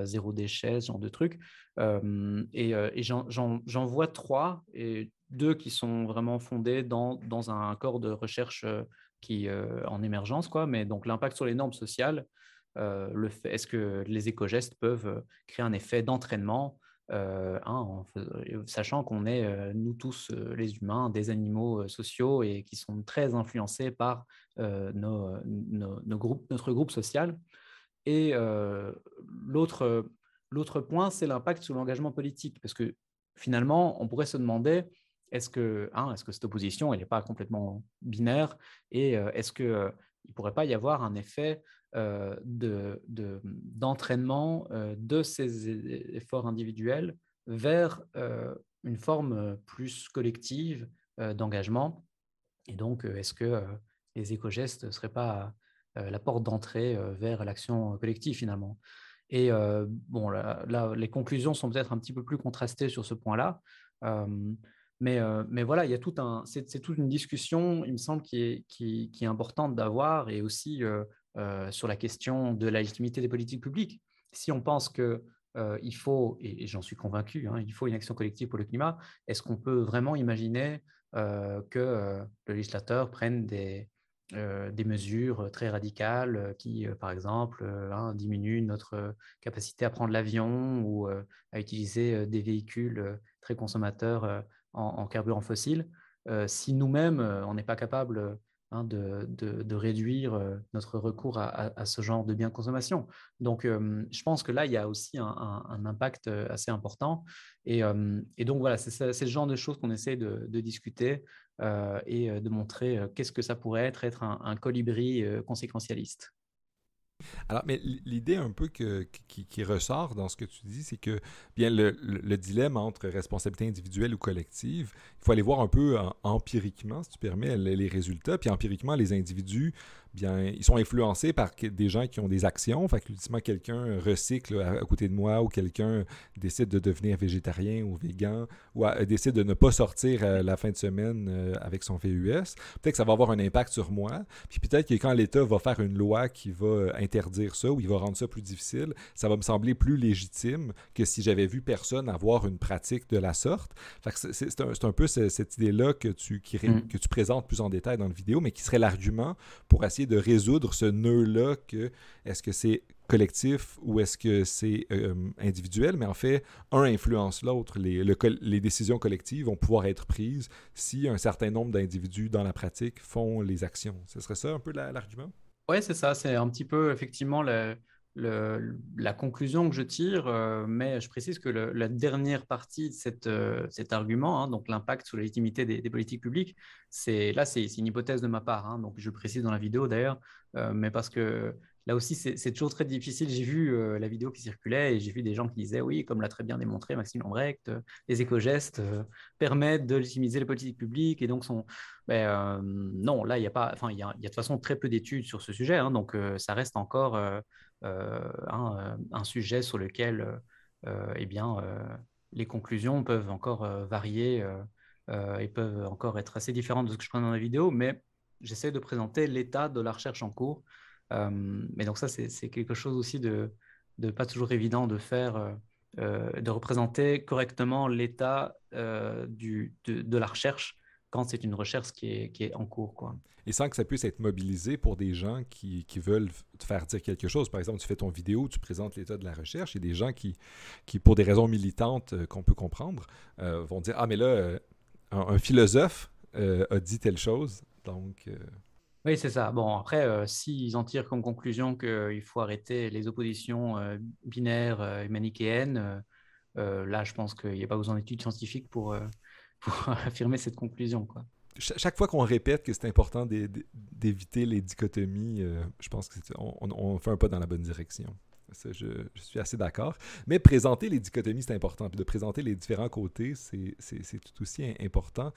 zéro déchet, ce genre de trucs. et, et j'en vois trois, et deux qui sont vraiment fondés dans, dans un corps de recherche qui en émergence, quoi. Mais donc l'impact sur les normes sociales, est-ce que les éco-gestes peuvent créer un effet d'entraînement euh, hein, sachant qu'on est, euh, nous tous, euh, les humains, des animaux sociaux et qui sont très influencés par nos, groupes, notre groupe social. Et l'autre, l'autre point, c'est l'impact sur l'engagement politique, parce que finalement, on pourrait se demander, est-ce que, hein, est-ce que cette opposition, elle n'est pas complètement binaire, et est-ce qu'il ne pourrait pas y avoir un effet euh, d'entraînement de, euh, de, ces efforts individuels vers euh, une forme plus collective d'engagement. Et donc, est-ce que les éco-gestes ne seraient pas la porte d'entrée vers l'action collective finalement? Et bon, là, les conclusions sont peut-être un petit peu plus contrastées sur ce point-là. Mais, mais, voilà, il y a tout un, c'est, toute une discussion, il me semble, qui est, qui est importante d'avoir et aussi euh, sur la question de la légitimité des politiques publiques. Si on pense qu'il euh, faut, et, j'en suis convaincu, hein, il faut une action collective pour le climat, est-ce qu'on peut vraiment imaginer euh, que le législateur prenne des, des mesures très radicales qui, par exemple, hein, diminuent notre capacité à prendre l'avion ou à utiliser des véhicules très consommateurs en, carburant fossile? si nous-mêmes, on n'est pas capable Hein, de, réduire notre recours à, ce genre de biens de consommation. Donc, je pense que là, il y a aussi un, impact assez important. Et, donc, voilà, c'est le genre de choses qu'on essaie de, discuter et de montrer qu'est-ce que ça pourrait être, être un colibri conséquentialiste. Alors, mais l'idée un peu qui, ressort dans ce que tu dis, c'est que bien le, dilemme entre responsabilité individuelle ou collective, il faut aller voir un peu empiriquement, si tu permets, les résultats. Puis empiriquement, les individus bien, ils sont influencés par des gens qui ont des actions. Fait que, quelqu'un recycle à, côté de moi ou quelqu'un décide de devenir végétarien ou végan ou décide de ne pas sortir euh, la fin de semaine euh, avec son VUS. Peut-être que ça va avoir un impact sur moi. Puis peut-être que quand l'État va faire une loi qui va euh, interdire ça ou il va rendre ça plus difficile, ça va me sembler plus légitime que si j'avais vu personne avoir une pratique de la sorte. c'est un, un, peu cette idée-là que tu, mm. que tu présentes plus en détail dans la vidéo, mais qui serait l'argument pour essayer de résoudre ce nœud-là que est-ce que c'est collectif ou est-ce que c'est euh, individuel, mais en fait, un influence l'autre. Les, les, décisions collectives vont pouvoir être prises si un certain nombre d'individus dans la pratique font les actions. Ce serait ça un peu l'argument? Oui, c'est ça. C'est un petit peu effectivement le, la conclusion que je tire, euh, mais je précise que la dernière partie de euh, cet argument, hein, donc l'impact sur la légitimité des, politiques publiques, c'est là c'est une hypothèse de ma part, hein, donc je précise dans la vidéo d'ailleurs, euh, mais parce que là aussi c'est toujours très difficile. J'ai vu la vidéo qui circulait et j'ai vu des gens qui disaient oui, comme l'a très bien démontré Maxime Lambrecht, les éco-gestes permettent de légitimiser les politiques publiques et donc sont ben, non là il y a pas, enfin il y, a, de toute façon très peu d'études sur ce sujet, hein, donc ça reste encore euh, euh, un, sujet sur lequel euh, eh bien, les conclusions peuvent encore varier et peuvent encore être assez différentes de ce que je prends dans la vidéo, mais j'essaie de présenter l'état de la recherche en cours. mais donc ça, c'est quelque chose aussi de, pas toujours évident de faire, de représenter correctement l'état de, la recherche quand c'est une recherche qui est, qui est en cours. Quoi. Et sans que ça puisse être mobilisé pour des gens qui, qui, veulent te faire dire quelque chose. Par exemple, tu fais ton vidéo, tu présentes l'état de la recherche, et des gens qui, qui pour des raisons militantes euh, qu'on peut comprendre, euh, vont dire Ah, mais là, euh, un, philosophe a dit telle chose. Donc. Oui, c'est ça. Bon, après, s'ils en tirent comme conclusion qu'il faut arrêter les oppositions binaires et manichéennes, là, je pense qu'il n'y a pas besoin d'études scientifiques pour pour (laughs) affirmer cette conclusion. Quoi. chaque fois qu'on répète que c'est important d'éviter les dichotomies, euh, je pense qu'on on, fait un pas dans la bonne direction. je, suis assez d'accord. Mais présenter les dichotomies, c'est important. Puis de présenter les différents côtés, c'est tout aussi important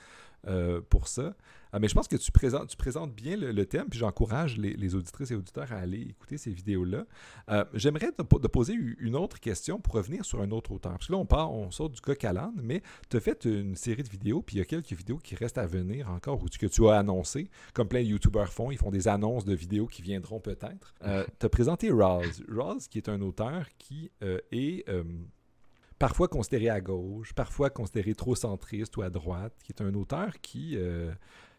euh, pour ça. Ah, mais je pense que tu présentes, bien le, thème, puis j'encourage les, auditrices et auditeurs à aller écouter ces vidéos-là. Euh, j'aimerais te, poser une autre question pour revenir sur un autre auteur. Parce que là, on part, on sort du Calan, mais tu as fait une série de vidéos, puis il y a quelques vidéos qui restent à venir encore, ou que tu as annoncé, comme plein de YouTubers font, ils font des annonces de vidéos qui viendront peut-être. Euh, tu as présenté Roz. Roz, qui est un auteur qui est parfois considéré à gauche, parfois considéré trop centriste ou à droite, qui est un auteur qui, euh,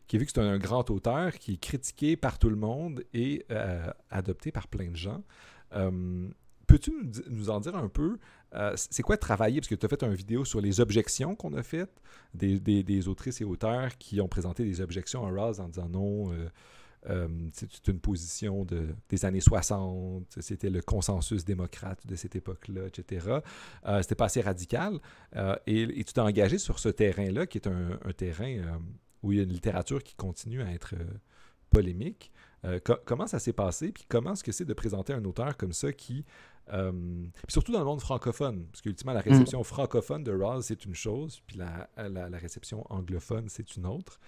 qui vu que c'est un, grand auteur, qui est critiqué par tout le monde et euh, adopté par plein de gens. Euh, peux-tu nous, en dire un peu, c'est quoi travailler, parce que tu as fait une vidéo sur les objections qu'on a faites, des, des, autrices et auteurs qui ont présenté des objections à Ross en disant non, euh, c'est une position de, des années 60, c'était le consensus démocrate de cette époque-là, etc. Euh, c'était pas assez radical. Euh, et, tu t'es engagé sur ce terrain-là, qui est un, terrain euh, où il y a une littérature qui continue à être polémique. comment ça s'est passé, puis comment est-ce que c'est de présenter un auteur comme ça qui, surtout dans le monde francophone, parce qu'ultimement, la réception mm. francophone de Rawls, c'est une chose, puis la, la, réception anglophone, c'est une autre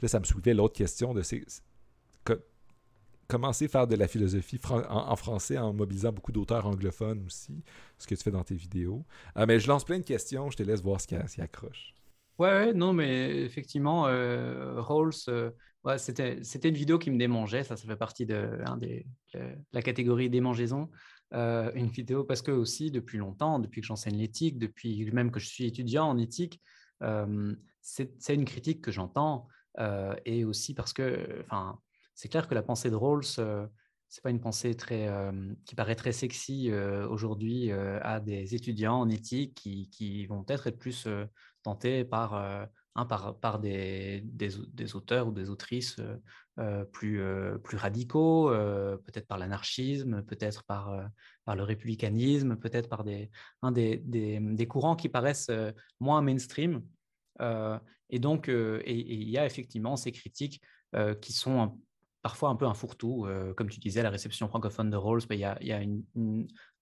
là, ça me soulevait l'autre question de c'est, commencer à faire de la philosophie en, français en mobilisant beaucoup d'auteurs anglophones aussi, ce que tu fais dans tes vidéos. Euh, mais je lance plein de questions, je te laisse voir ce qui, accroche. Ouais, ouais, non, mais effectivement, euh, Rawls, euh, c'était, c'était une vidéo qui me démangeait, ça, ça fait partie de des, la catégorie démangeaison. Euh, une vidéo parce que aussi, depuis longtemps, depuis que j'enseigne l'éthique, depuis même que je suis étudiant en éthique, c'est, c'est une critique que j'entends et aussi parce que, enfin, c'est clair que la pensée de Rawls, c'est pas une pensée très, qui paraît très sexy aujourd'hui à des étudiants en éthique qui, vont peut-être être plus tentés par, hein, par, des, des, auteurs ou des autrices plus, plus radicaux, peut-être par l'anarchisme, peut-être par, par le républicanisme, peut-être par des, un des, des, courants qui paraissent moins mainstream. Et donc, il y a effectivement ces critiques qui sont parfois un peu un fourre-tout. Euh, comme tu disais, la réception francophone de Rawls, il y a,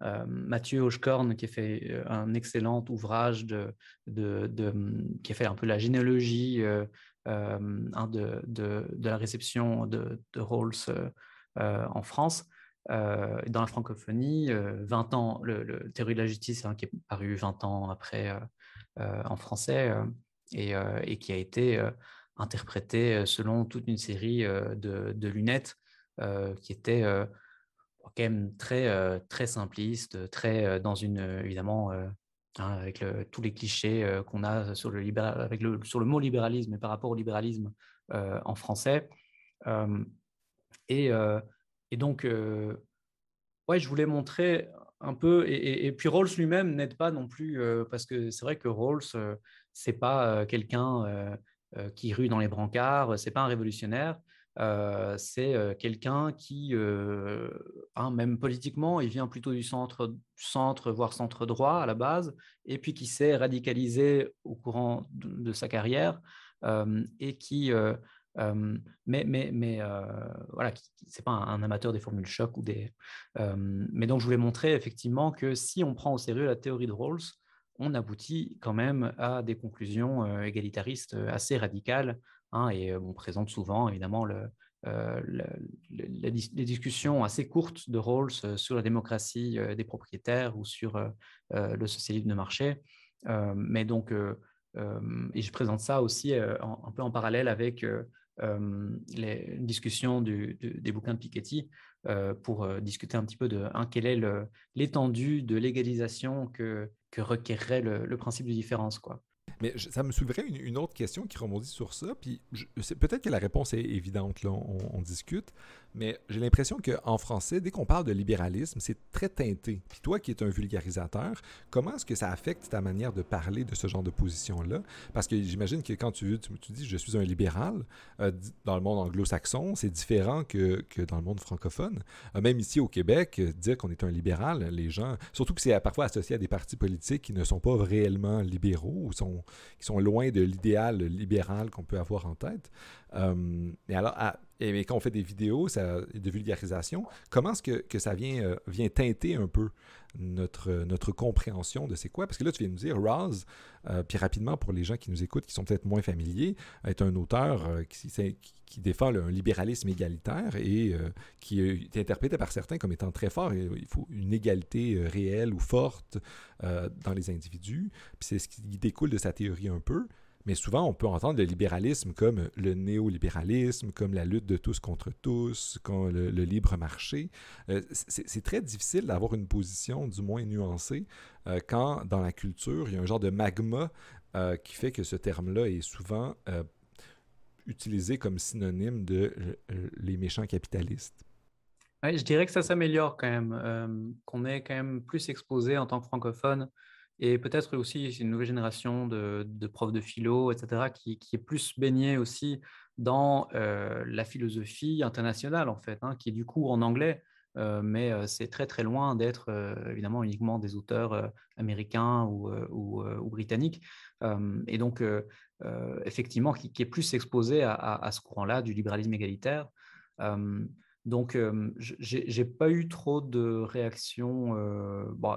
euh, Mathieu Hochkorn qui a fait euh, un excellent ouvrage qui a fait un peu la généalogie hein, de, de, la réception de, Rawls en France. dans la francophonie, 20 ans, le, Théorie de la justice hein, qui est paru 20 ans après en français et, et, qui a été interprété selon toute une série de, lunettes qui étaient quand même très, très simplistes, très dans une, évidemment, hein, avec tous les clichés qu'on a sur le, sur le mot libéralisme et par rapport au libéralisme en français. Et, et, donc, ouais, je voulais montrer un peu, et, puis Rawls lui-même n'aide pas non plus, parce que c'est vrai que Rawls, c'est pas quelqu'un qui rue dans les brancards, c'est pas un révolutionnaire, c'est quelqu'un qui, hein, même politiquement, il vient plutôt du centre, centre, voire centre droit à la base, et puis qui s'est radicalisé au courant de, sa carrière et qui, mais, mais, mais voilà, c'est pas un, amateur des formules choc ou des, mais donc je voulais montrer effectivement que si on prend au sérieux la théorie de Rawls, on aboutit quand même à des conclusions euh, égalitaristes euh, assez radicales. Hein, et euh, on présente souvent, évidemment, le, les discussions assez courtes de Rawls sur la démocratie des propriétaires ou sur le socialisme de marché. mais donc, et je présente ça aussi un peu en parallèle avec les discussions des bouquins de Piketty pour discuter un petit peu de quelle est l'étendue de l'égalisation que que requerrait le, principe de différence. Quoi. Mais ça me soulèverait une, autre question qui rebondit sur ça. Peut-être que la réponse est évidente, là, on, discute, mais j'ai l'impression qu'en français, dès qu'on parle de libéralisme, c'est très teinté. Puis toi qui es un vulgarisateur, comment est-ce que ça affecte ta manière de parler de ce genre de position-là? Parce que j'imagine que quand tu, dis je suis un libéral, euh, dans le monde anglo-saxon, c'est différent que, dans le monde francophone. Euh, même ici au Québec, euh, dire qu'on est un libéral, les gens, surtout que c'est parfois associé à des partis politiques qui ne sont pas réellement libéraux ou qui sont loin de l'idéal libéral qu'on peut avoir en tête. Et alors, et, quand on fait des vidéos ça, de vulgarisation, comment est-ce que, que, ça vient, euh, vient teinter un peu notre, notre compréhension de c'est quoi? Parce que là, tu viens de nous dire, Raz, euh, puis rapidement, pour les gens qui nous écoutent, qui sont peut-être moins familiers, est un auteur qui, qui, défend un libéralisme égalitaire et qui est interprété par certains comme étant très fort. Il faut une égalité réelle ou forte dans les individus. Puis c'est ce qui découle de sa théorie un peu. Mais souvent, on peut entendre le libéralisme comme le néolibéralisme, comme la lutte de tous contre tous, comme le, libre marché. Euh, c'est très difficile d'avoir une position du moins nuancée euh, quand dans la culture, il y a un genre de magma euh, qui fait que ce terme-là est souvent utilisé comme synonyme de les méchants capitalistes. je dirais que ça s'améliore quand même, qu'on est quand même plus exposé en tant que francophone et peut-être aussi une nouvelle génération de, profs de philo, etc., qui, est plus baignée aussi dans euh, la philosophie internationale, en fait, hein, qui est du coup en anglais, euh, mais euh, c'est très très loin d'être évidemment uniquement des auteurs américains ou, britanniques. et donc, effectivement, qui, est plus exposé à, à ce courant-là du libéralisme égalitaire. Donc, je n'ai pas eu trop de réactions.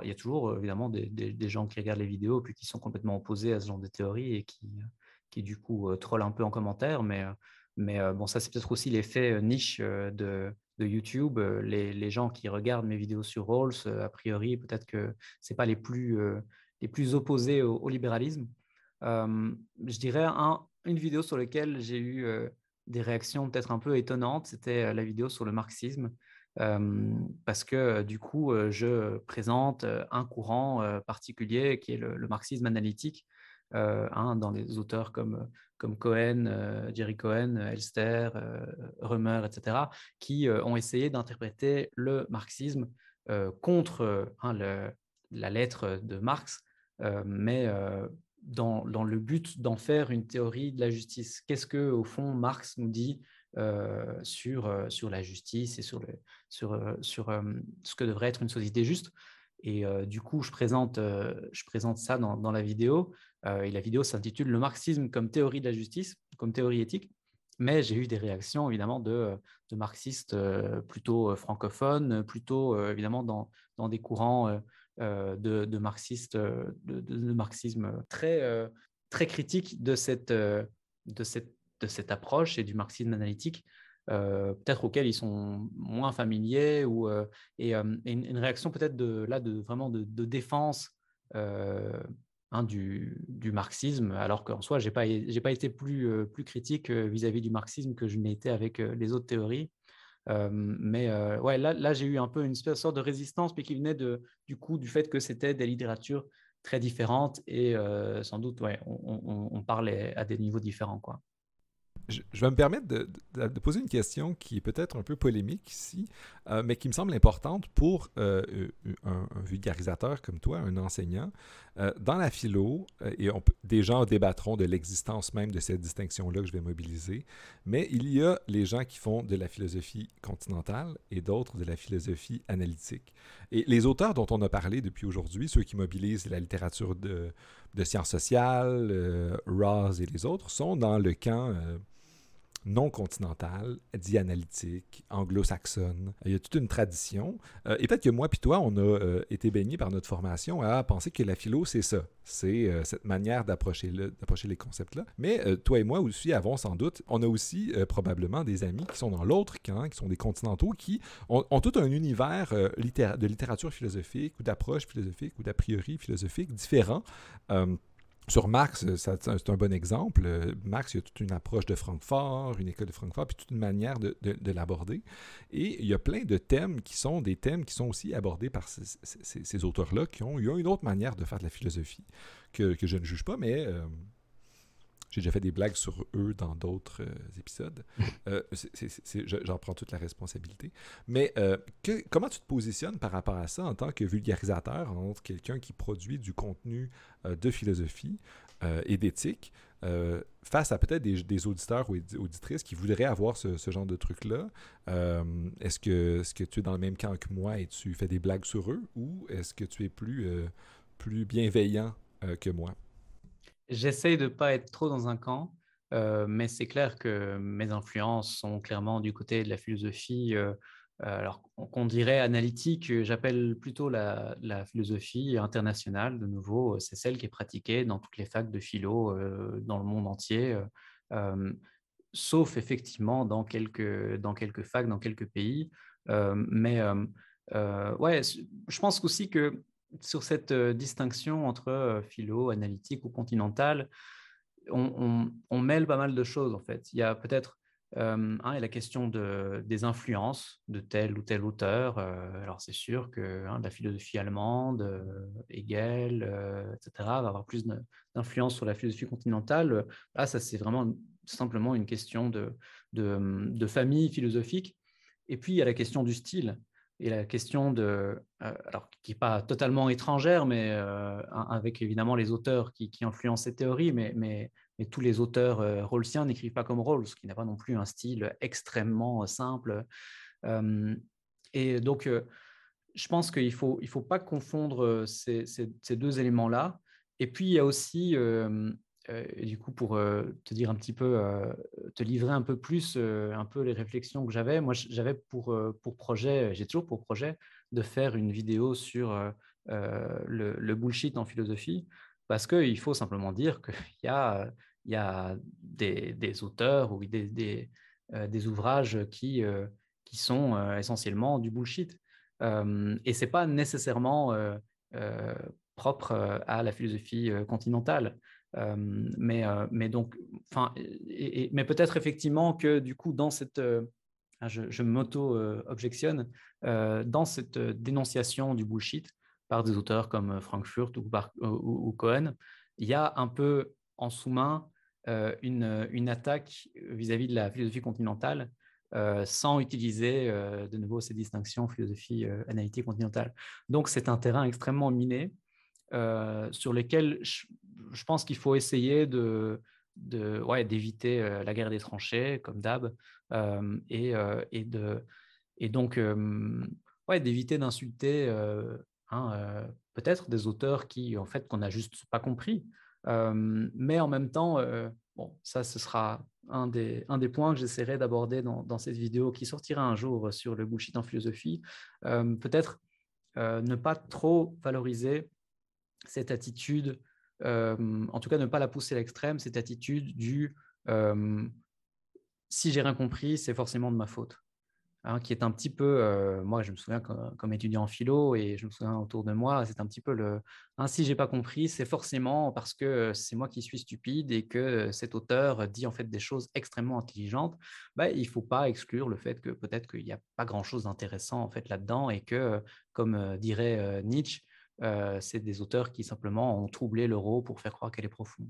il y a toujours évidemment des, gens qui regardent les vidéos puis qui sont complètement opposés à ce genre de théorie et qui, qui du coup trollent un peu en commentaire. Mais, mais bon, ça, c'est peut-être aussi l'effet niche de, de YouTube. Les, les, gens qui regardent mes vidéos sur Rawls, a priori, peut-être que ce pas les plus, les plus opposés au, libéralisme. je dirais un, une vidéo sur laquelle j'ai eu des réactions peut-être un peu étonnantes, c'était la vidéo sur le marxisme, parce que du coup, je présente un courant particulier qui est le, marxisme analytique, hein, dans des auteurs comme, comme Cohen, Jerry Cohen, Elster, Römer, etc., qui ont essayé d'interpréter le marxisme contre hein, la lettre de Marx, mais dans, le but d'en faire une théorie de la justice. Qu'est-ce que, au fond, Marx nous dit sur, sur la justice et sur, sur, sur ce que devrait être une société juste? Et du coup, je présente, je présente ça dans, dans la vidéo. et la vidéo s'intitule Le marxisme comme théorie de la justice, comme théorie éthique. Mais j'ai eu des réactions évidemment de, de marxistes plutôt francophones, plutôt évidemment dans, dans des courants de, de, marxistes, de, de, marxisme très, très critique de cette, de, cette, de cette approche et du marxisme analytique. Euh, peut-être auxquels ils sont moins familiers ou euh, et, euh, une, réaction peut-être de là de vraiment de, défense hein, du, du, marxisme alors qu'en soi j'ai pas j'ai pas été plus plus critique vis-à-vis du marxisme que je n'ai été avec les autres théories mais là j'ai eu un peu une sorte de résistance puis qui venait de du coup du fait que c'était des littératures très différentes et sans doute on, on, parlait à des niveaux différents je, vais me permettre de, poser une question qui est peut-être un peu polémique ici, euh, mais qui me semble importante pour euh, euh, un, vulgarisateur comme toi, un enseignant. dans la philo, et on, des gens débattront de l'existence même de cette distinction-là que je vais mobiliser, mais il y a les gens qui font de la philosophie continentale et d'autres de la philosophie analytique. Et les auteurs dont on a parlé depuis aujourd'hui, ceux qui mobilisent la littérature de, de sciences sociales, Ross et les autres, sont dans le camp non continentale, dit analytique, anglo-saxonne. Il y a toute une tradition. Euh, et peut-être que moi puis toi, on a euh, été baignés par notre formation à penser que la philo, c'est ça. C'est euh, cette manière d'approcher, les concepts-là. Mais toi et moi aussi avons sans doute, on a aussi probablement des amis qui sont dans l'autre camp, qui sont des continentaux, qui ont, ont tout un univers de littérature philosophique ou d'approche philosophique ou d'a priori philosophique différent sur Marx, euh, c'est un bon exemple. Euh, Marx, il y a toute une approche de Francfort, une école de Francfort, puis toute une manière de, l'aborder. Et il y a plein de thèmes qui sont des thèmes qui sont aussi abordés par ces, auteurs-là, qui ont eu une autre manière de faire de la philosophie, que, je ne juge pas, mais euh, j'ai déjà fait des blagues sur eux dans d'autres euh, épisodes. (laughs) Euh, j'en prends toute la responsabilité. Mais euh, comment tu te positionnes par rapport à ça en tant que vulgarisateur, entre quelqu'un qui produit du contenu de philosophie et d'éthique, face à peut-être des, auditeurs ou auditrices qui voudraient avoir ce, genre de truc-là, est-ce que, est que tu es dans le même camp que moi et tu fais des blagues sur eux ou est-ce que tu es plus, plus bienveillant que moi? J'essaye de ne pas être trop dans un camp, euh, mais c'est clair que mes influences sont clairement du côté de la philosophie. Euh, euh, alors qu'on dirait analytique, j'appelle plutôt la, philosophie internationale, de nouveau, c'est celle qui est pratiquée dans toutes les facs de philo dans le monde entier, sauf effectivement dans quelques, dans quelques facs, dans quelques pays. mais ouais, je pense aussi que sur cette distinction entre philo, analytique ou continental, on, mêle pas mal de choses en fait. Il y a peut-être la question de, des influences de tel ou tel auteur. alors c'est sûr que hein, la philosophie allemande, Hegel, etc., va avoir plus d'influence sur la philosophie continentale. Là, ça c'est vraiment simplement une question de, de famille philosophique. Et puis il y a la question du style et la question de, euh, alors qui n'est pas totalement étrangère, mais euh, avec évidemment les auteurs qui, influencent ces théories, mais, mais, mais tous les auteurs euh, rawlsiens n'écrivent pas comme Rawls, qui n'a pas non plus un style extrêmement simple. et donc, je pense qu'il ne faut, il faut pas confondre ces, ces deux éléments-là. Et puis, il y a aussi euh, du coup, pour euh, te dire un petit peu, euh, te livrer un peu plus, un peu les réflexions que j'avais, moi, j'avais pour, pour projet, j'ai toujours pour projet de faire une vidéo sur le, bullshit en philosophie, parce qu'il faut simplement dire qu'il (laughs) y a, il y a des, des auteurs ou des, des, ouvrages qui, qui sont essentiellement du bullshit. et ce n'est pas nécessairement propre à la philosophie continentale mais, mais donc, enfin, mais peut-être effectivement que du coup, dans cette, ah, je, m'auto-objectionne, dans cette dénonciation du bullshit par des auteurs comme Frankfurt ou, Cohen, il y a un peu en sous-main une, une, attaque vis-à-vis de la philosophie continentale sans utiliser de nouveau ces distinctions philosophie analytique continentale. Donc c'est un terrain extrêmement miné sur lequel je, pense qu'il faut essayer de, d'éviter la guerre des tranchées comme d'hab et, et, de, et donc d'éviter d'insulter hein, peut-être des auteurs qui en fait qu'on n'a juste pas compris. Mais en même temps bon ça ce sera un des, un des points que j'essaierai d'aborder dans, dans, cette vidéo qui sortira un jour sur le bullshit en philosophie. Peut-être ne pas trop valoriser cette attitude en tout cas ne pas la pousser à l'extrême, cette attitude du si j'ai rien compris, c'est forcément de ma faute. Hein, qui est un petit peu, moi je me souviens comme, étudiant en philo et je me souviens autour de moi, c'est un petit peu le hein, si j'ai pas compris, c'est forcément parce que c'est moi qui suis stupide et que cet auteur dit en fait des choses extrêmement intelligentes. Bah, il faut pas exclure le fait que peut-être qu'il n'y a pas grand chose d'intéressant en fait là-dedans et que, comme dirait Nietzsche, c'est des auteurs qui simplement ont troublé l'euro pour faire croire qu'elle est profonde.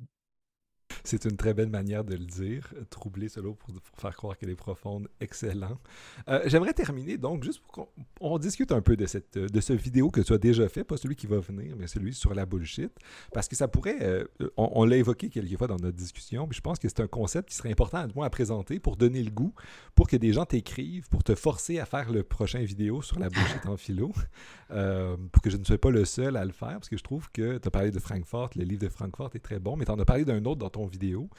C'est une très belle manière de le dire. Troubler cela pour, pour faire croire qu'elle est profonde. Excellent. Euh, j'aimerais terminer donc juste pour qu'on discute un peu de, cette, de ce vidéo que tu as déjà fait, pas celui qui va venir, mais celui sur la bullshit. Parce que ça pourrait. Euh, on, l'a évoqué quelques fois dans notre discussion, mais je pense que c'est un concept qui serait important à à présenter pour donner le goût, pour que des gens t'écrivent, pour te forcer à faire le prochain vidéo sur la bullshit en philo, (laughs) euh, pour que je ne sois pas le seul à le faire, parce que je trouve que tu as parlé de Francfort, le livre de Francfort est très bon, mais tu en as parlé d'un autre dans ton vidéo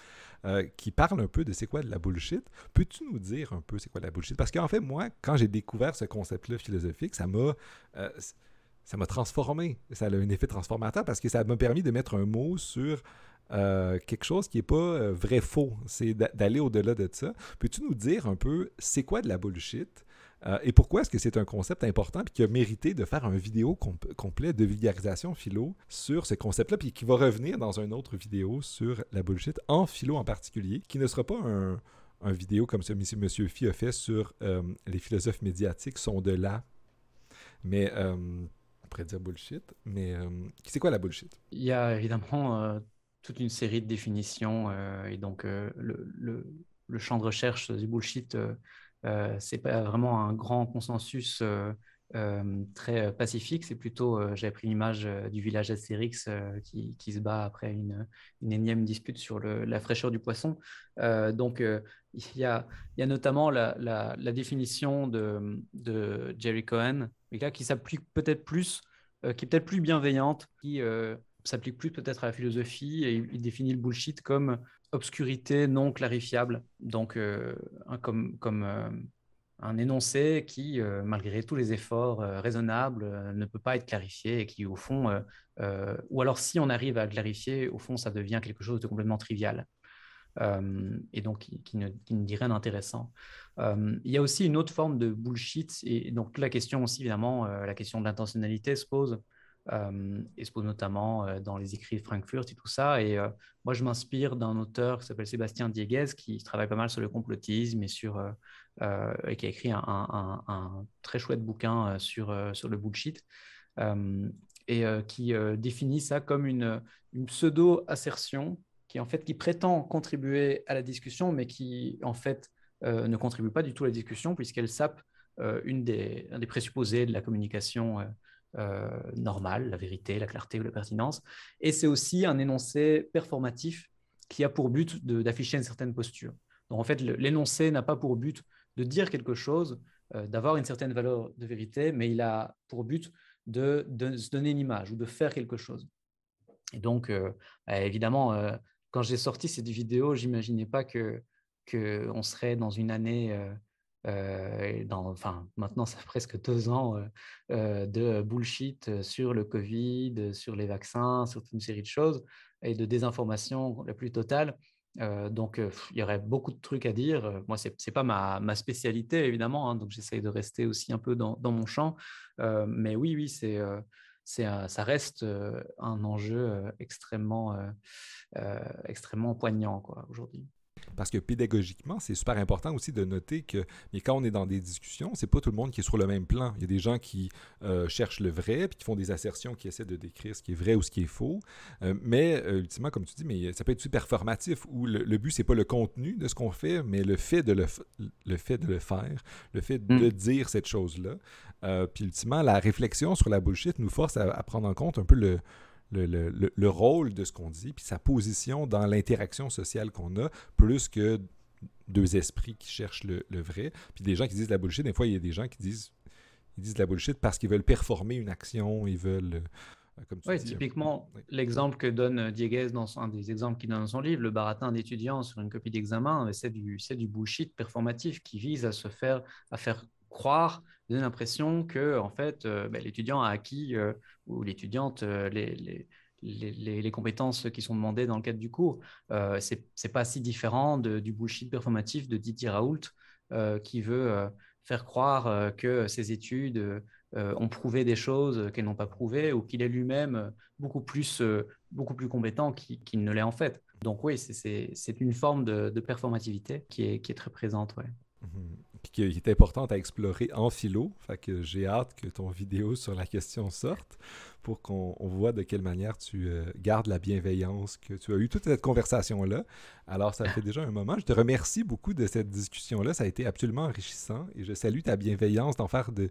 euh, qui parle un peu de c'est quoi de la bullshit. Peux-tu nous dire un peu c'est quoi de la bullshit? Parce qu'en fait, moi, quand j'ai découvert ce concept-là philosophique, ça m'a. Euh, ça m'a transformé. Ça a un effet transformateur parce que ça m'a permis de mettre un mot sur euh, quelque chose qui n'est pas vrai-faux. C'est d'aller au-delà de ça. Peux-tu nous dire un peu c'est quoi de la bullshit? Euh, et pourquoi est-ce que c'est un concept important et qui a mérité de faire un vidéo complet de vulgarisation philo sur ce concept-là, puis qui va revenir dans une autre vidéo sur la bullshit en philo en particulier, qui ne sera pas un, vidéo comme ce M. Monsieur Phi a fait sur euh, les philosophes médiatiques sont de là. Mais euh, on pourrait dire bullshit, mais c'est quoi la bullshit? Il y a évidemment toute une série de définitions et donc le, le, champ de recherche du bullshit euh, c'est pas vraiment un grand consensus euh, euh, très pacifique. C'est plutôt, j'ai pris l'image du village Astérix qui, se bat après une, énième dispute sur la fraîcheur du poisson. donc, il y, a, notamment la, définition de, Jerry Cohen, qui s'applique peut-être plus, qui est peut-être plus bienveillante, qui s'applique plus peut-être à la philosophie il définit le bullshit comme obscurité non clarifiable, donc euh, comme, euh, un énoncé qui, euh, malgré tous les efforts raisonnables, ne peut pas être clarifié et qui, au fond, ou alors si on arrive à clarifier, au fond, ça devient quelque chose de complètement trivial. et donc qui, ne, qui, ne, dit rien d'intéressant. il y a aussi une autre forme de bullshit, et donc la question aussi, évidemment, la question de l'intentionnalité se pose se pose notamment dans les écrits de Frankfurt et tout ça. Et moi, je m'inspire d'un auteur qui s'appelle Sébastien Dieguez, qui travaille pas mal sur le complotisme et, qui a écrit un, très chouette bouquin sur, le bullshit. et qui définit ça comme une, pseudo-assertion qui, en fait, qui prétend contribuer à la discussion, mais qui, en fait, ne contribue pas du tout à la discussion, puisqu'elle sape une des, un des présupposés de la communication euh, normale, la vérité, la clarté ou la pertinence. Et c'est aussi un énoncé performatif qui a pour but d'afficher une certaine posture. Donc en fait, l'énoncé n'a pas pour but de dire quelque chose, euh, d'avoir une certaine valeur de vérité, mais il a pour but de, se donner une image ou de faire quelque chose. Et donc, euh, évidemment, quand j'ai sorti cette vidéo, j'imaginais pas que qu'on serait dans une année enfin, maintenant, ça fait presque deux ans de bullshit sur le Covid, sur les vaccins, sur toute une série de choses et de désinformation la plus totale. donc, il y aurait beaucoup de trucs à dire. Moi, ce n'est pas ma, ma, spécialité, évidemment, hein, donc j'essaye de rester aussi un peu dans, dans mon champ. mais oui, oui, c'est ça reste un enjeu extrêmement, extrêmement poignant aujourd'hui. Parce que pédagogiquement, c'est super important aussi de noter que mais quand on est dans des discussions, c'est pas tout le monde qui est sur le même plan. Il y a des gens qui euh, cherchent le vrai, puis qui font des assertions, qui essaient de décrire ce qui est vrai ou ce qui est faux. Euh, mais euh, ultimement, comme tu dis, mais ça peut être super formatif, où le, le but, c'est pas le contenu de ce qu'on fait, mais le fait de le, le, fait de le faire, le fait de mm. dire cette chose-là. puis ultimement, la réflexion sur la bullshit nous force à, à prendre en compte un peu le, le, le, le, rôle de ce qu'on dit, puis sa position dans l'interaction sociale qu'on a, plus que deux esprits qui cherchent le, vrai. Puis des gens qui disent la bullshit, des fois, il y a des gens qui disent, ils disent la bullshit parce qu'ils veulent performer une action, ils veulent... Euh, comme tu typiquement, l'exemple que donne Dieguez dans un des exemples qu'il donne dans son livre, le baratin d'étudiants sur une copie d'examen, c'est du, du bullshit performatif qui vise à se faire, à faire croire, donner l'impression que en fait, euh, ben, l'étudiant a acquis euh, ou l'étudiante euh, les, les, les, compétences qui sont demandées dans le cadre du cours. c'est n'est pas si différent du bullshit performatif de Didier Raoult qui veut faire croire que ses études ont prouvé des choses qu'elles n'ont pas prouvées ou qu'il est lui-même beaucoup plus, beaucoup plus compétent qu'il ne l'est en fait. Donc oui, c'est une forme de, de performativité qui est, qui est, très présente. Ouais. Mmh qui est importante à explorer en philo. Fait que j'ai hâte que ton vidéo sur la question sorte pour qu'on voit de quelle manière tu euh, gardes la bienveillance, que tu as eu toute cette conversation-là. Alors, ça fait déjà un moment. Je te remercie beaucoup de cette discussion-là. Ça a été absolument enrichissant et je salue ta bienveillance d'en faire des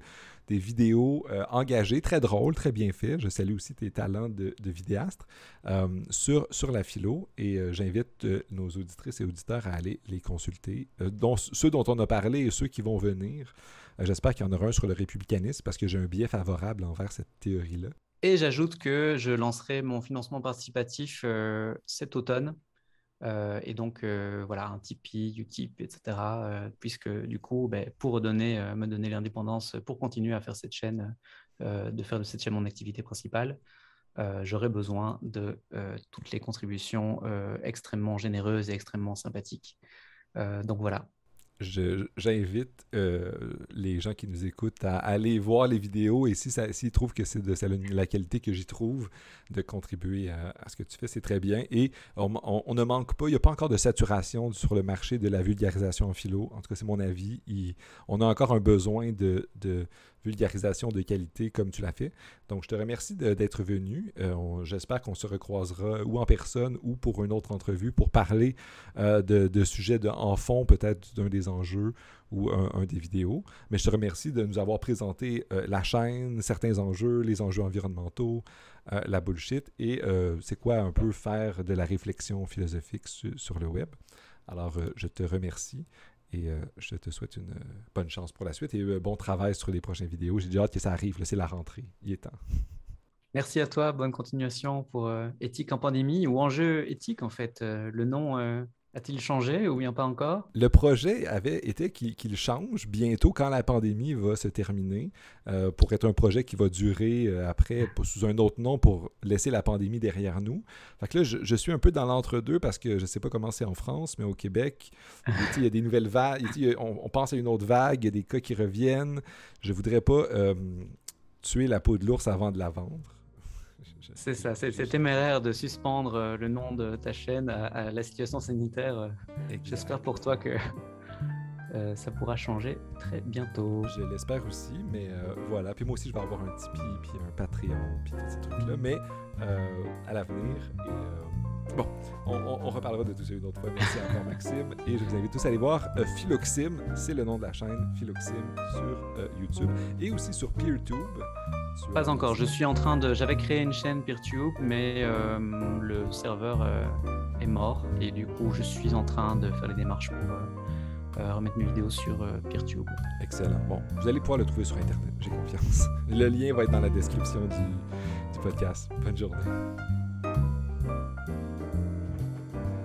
vidéos euh, engagées, très drôles, très bien faites. Je salue aussi tes talents de, vidéaste euh, sur, sur la philo et j'invite nos auditrices et auditeurs à aller les consulter, dont, ceux dont on a parlé et ceux qui vont venir. J'espère qu'il y en aura un sur le républicanisme parce que j'ai un biais favorable envers cette théorie-là. Et j'ajoute que je lancerai mon financement participatif euh, cet automne. Euh, et donc, euh, voilà, un Tipeee, Utip, etc. puisque du coup, ben, pour me donner l'indépendance, pour continuer à faire cette chaîne, de faire de cette chaîne mon activité principale, j'aurai besoin de toutes les contributions extrêmement généreuses et extrêmement sympathiques. donc voilà, j'invite euh, les gens qui nous écoutent à aller voir les vidéos et si s'ils trouvent que c'est de la qualité que j'y trouve, de contribuer à, ce que tu fais, c'est très bien. Et on, ne manque pas, il n'y a pas encore de saturation sur le marché de la vulgarisation en philo. En tout cas, c'est mon avis. on a encore un besoin de vulgarisation de qualité comme tu l'as fait. Donc, je te remercie d'être venu. Euh, j'espère qu'on se recroisera ou en personne ou pour une autre entrevue pour parler euh, de, sujets en fond, peut-être d'un des enjeux ou un, des vidéos. Mais je te remercie de nous avoir présenté euh, la chaîne, certains enjeux, les enjeux environnementaux, la bullshit et c'est quoi un peu faire de la réflexion philosophique sur le web. Alors, je te remercie et euh, je te souhaite une euh, bonne chance pour la suite et euh, bon travail sur les prochaines vidéos. J'ai déjà hâte que ça arrive. C'est la rentrée. Il est temps. (laughs) Merci à toi. Bonne continuation pour Éthique en pandémie ou Enjeu éthique, en fait. le nom a-t-il changé ou bien pas encore? Le projet avait été qu'il change bientôt quand la pandémie va se terminer euh, pour être un projet qui va durer euh, après sous un autre nom pour laisser la pandémie derrière nous. Fait que là, je, suis un peu dans l'entre-deux parce que je ne sais pas comment c'est en France, mais au Québec, il y a des nouvelles vagues. On, pense à une autre vague, il y a des cas qui reviennent. Je voudrais pas euh, tuer la peau de l'ours avant de la vendre. C'est ça, c'est téméraire de suspendre euh, le nom de ta chaîne à, la situation sanitaire. Euh. J'espère pour toi que (laughs) euh, ça pourra changer très bientôt. Je l'espère aussi, mais voilà. Puis moi aussi, je vais avoir un Tipeee, puis un Patreon, puis tous ces trucs-là, mais à l'avenir. Bon, on, reparlera de tout ça une autre fois. Merci encore, Maxime. Et je vous invite tous à aller voir euh, Philoxime, c'est le nom de la chaîne Philoxime sur euh, YouTube et aussi sur PeerTube. Pas encore. Je suis en train de. J'avais créé une chaîne PeerTube, mais euh, le serveur est mort et du coup, je suis en train de faire les démarches pour remettre mes vidéos sur PeerTube. Excellent. Bon, vous allez pouvoir le trouver sur Internet, j'ai confiance. (laughs) Le lien va être dans la description du, du podcast. Bonne journée.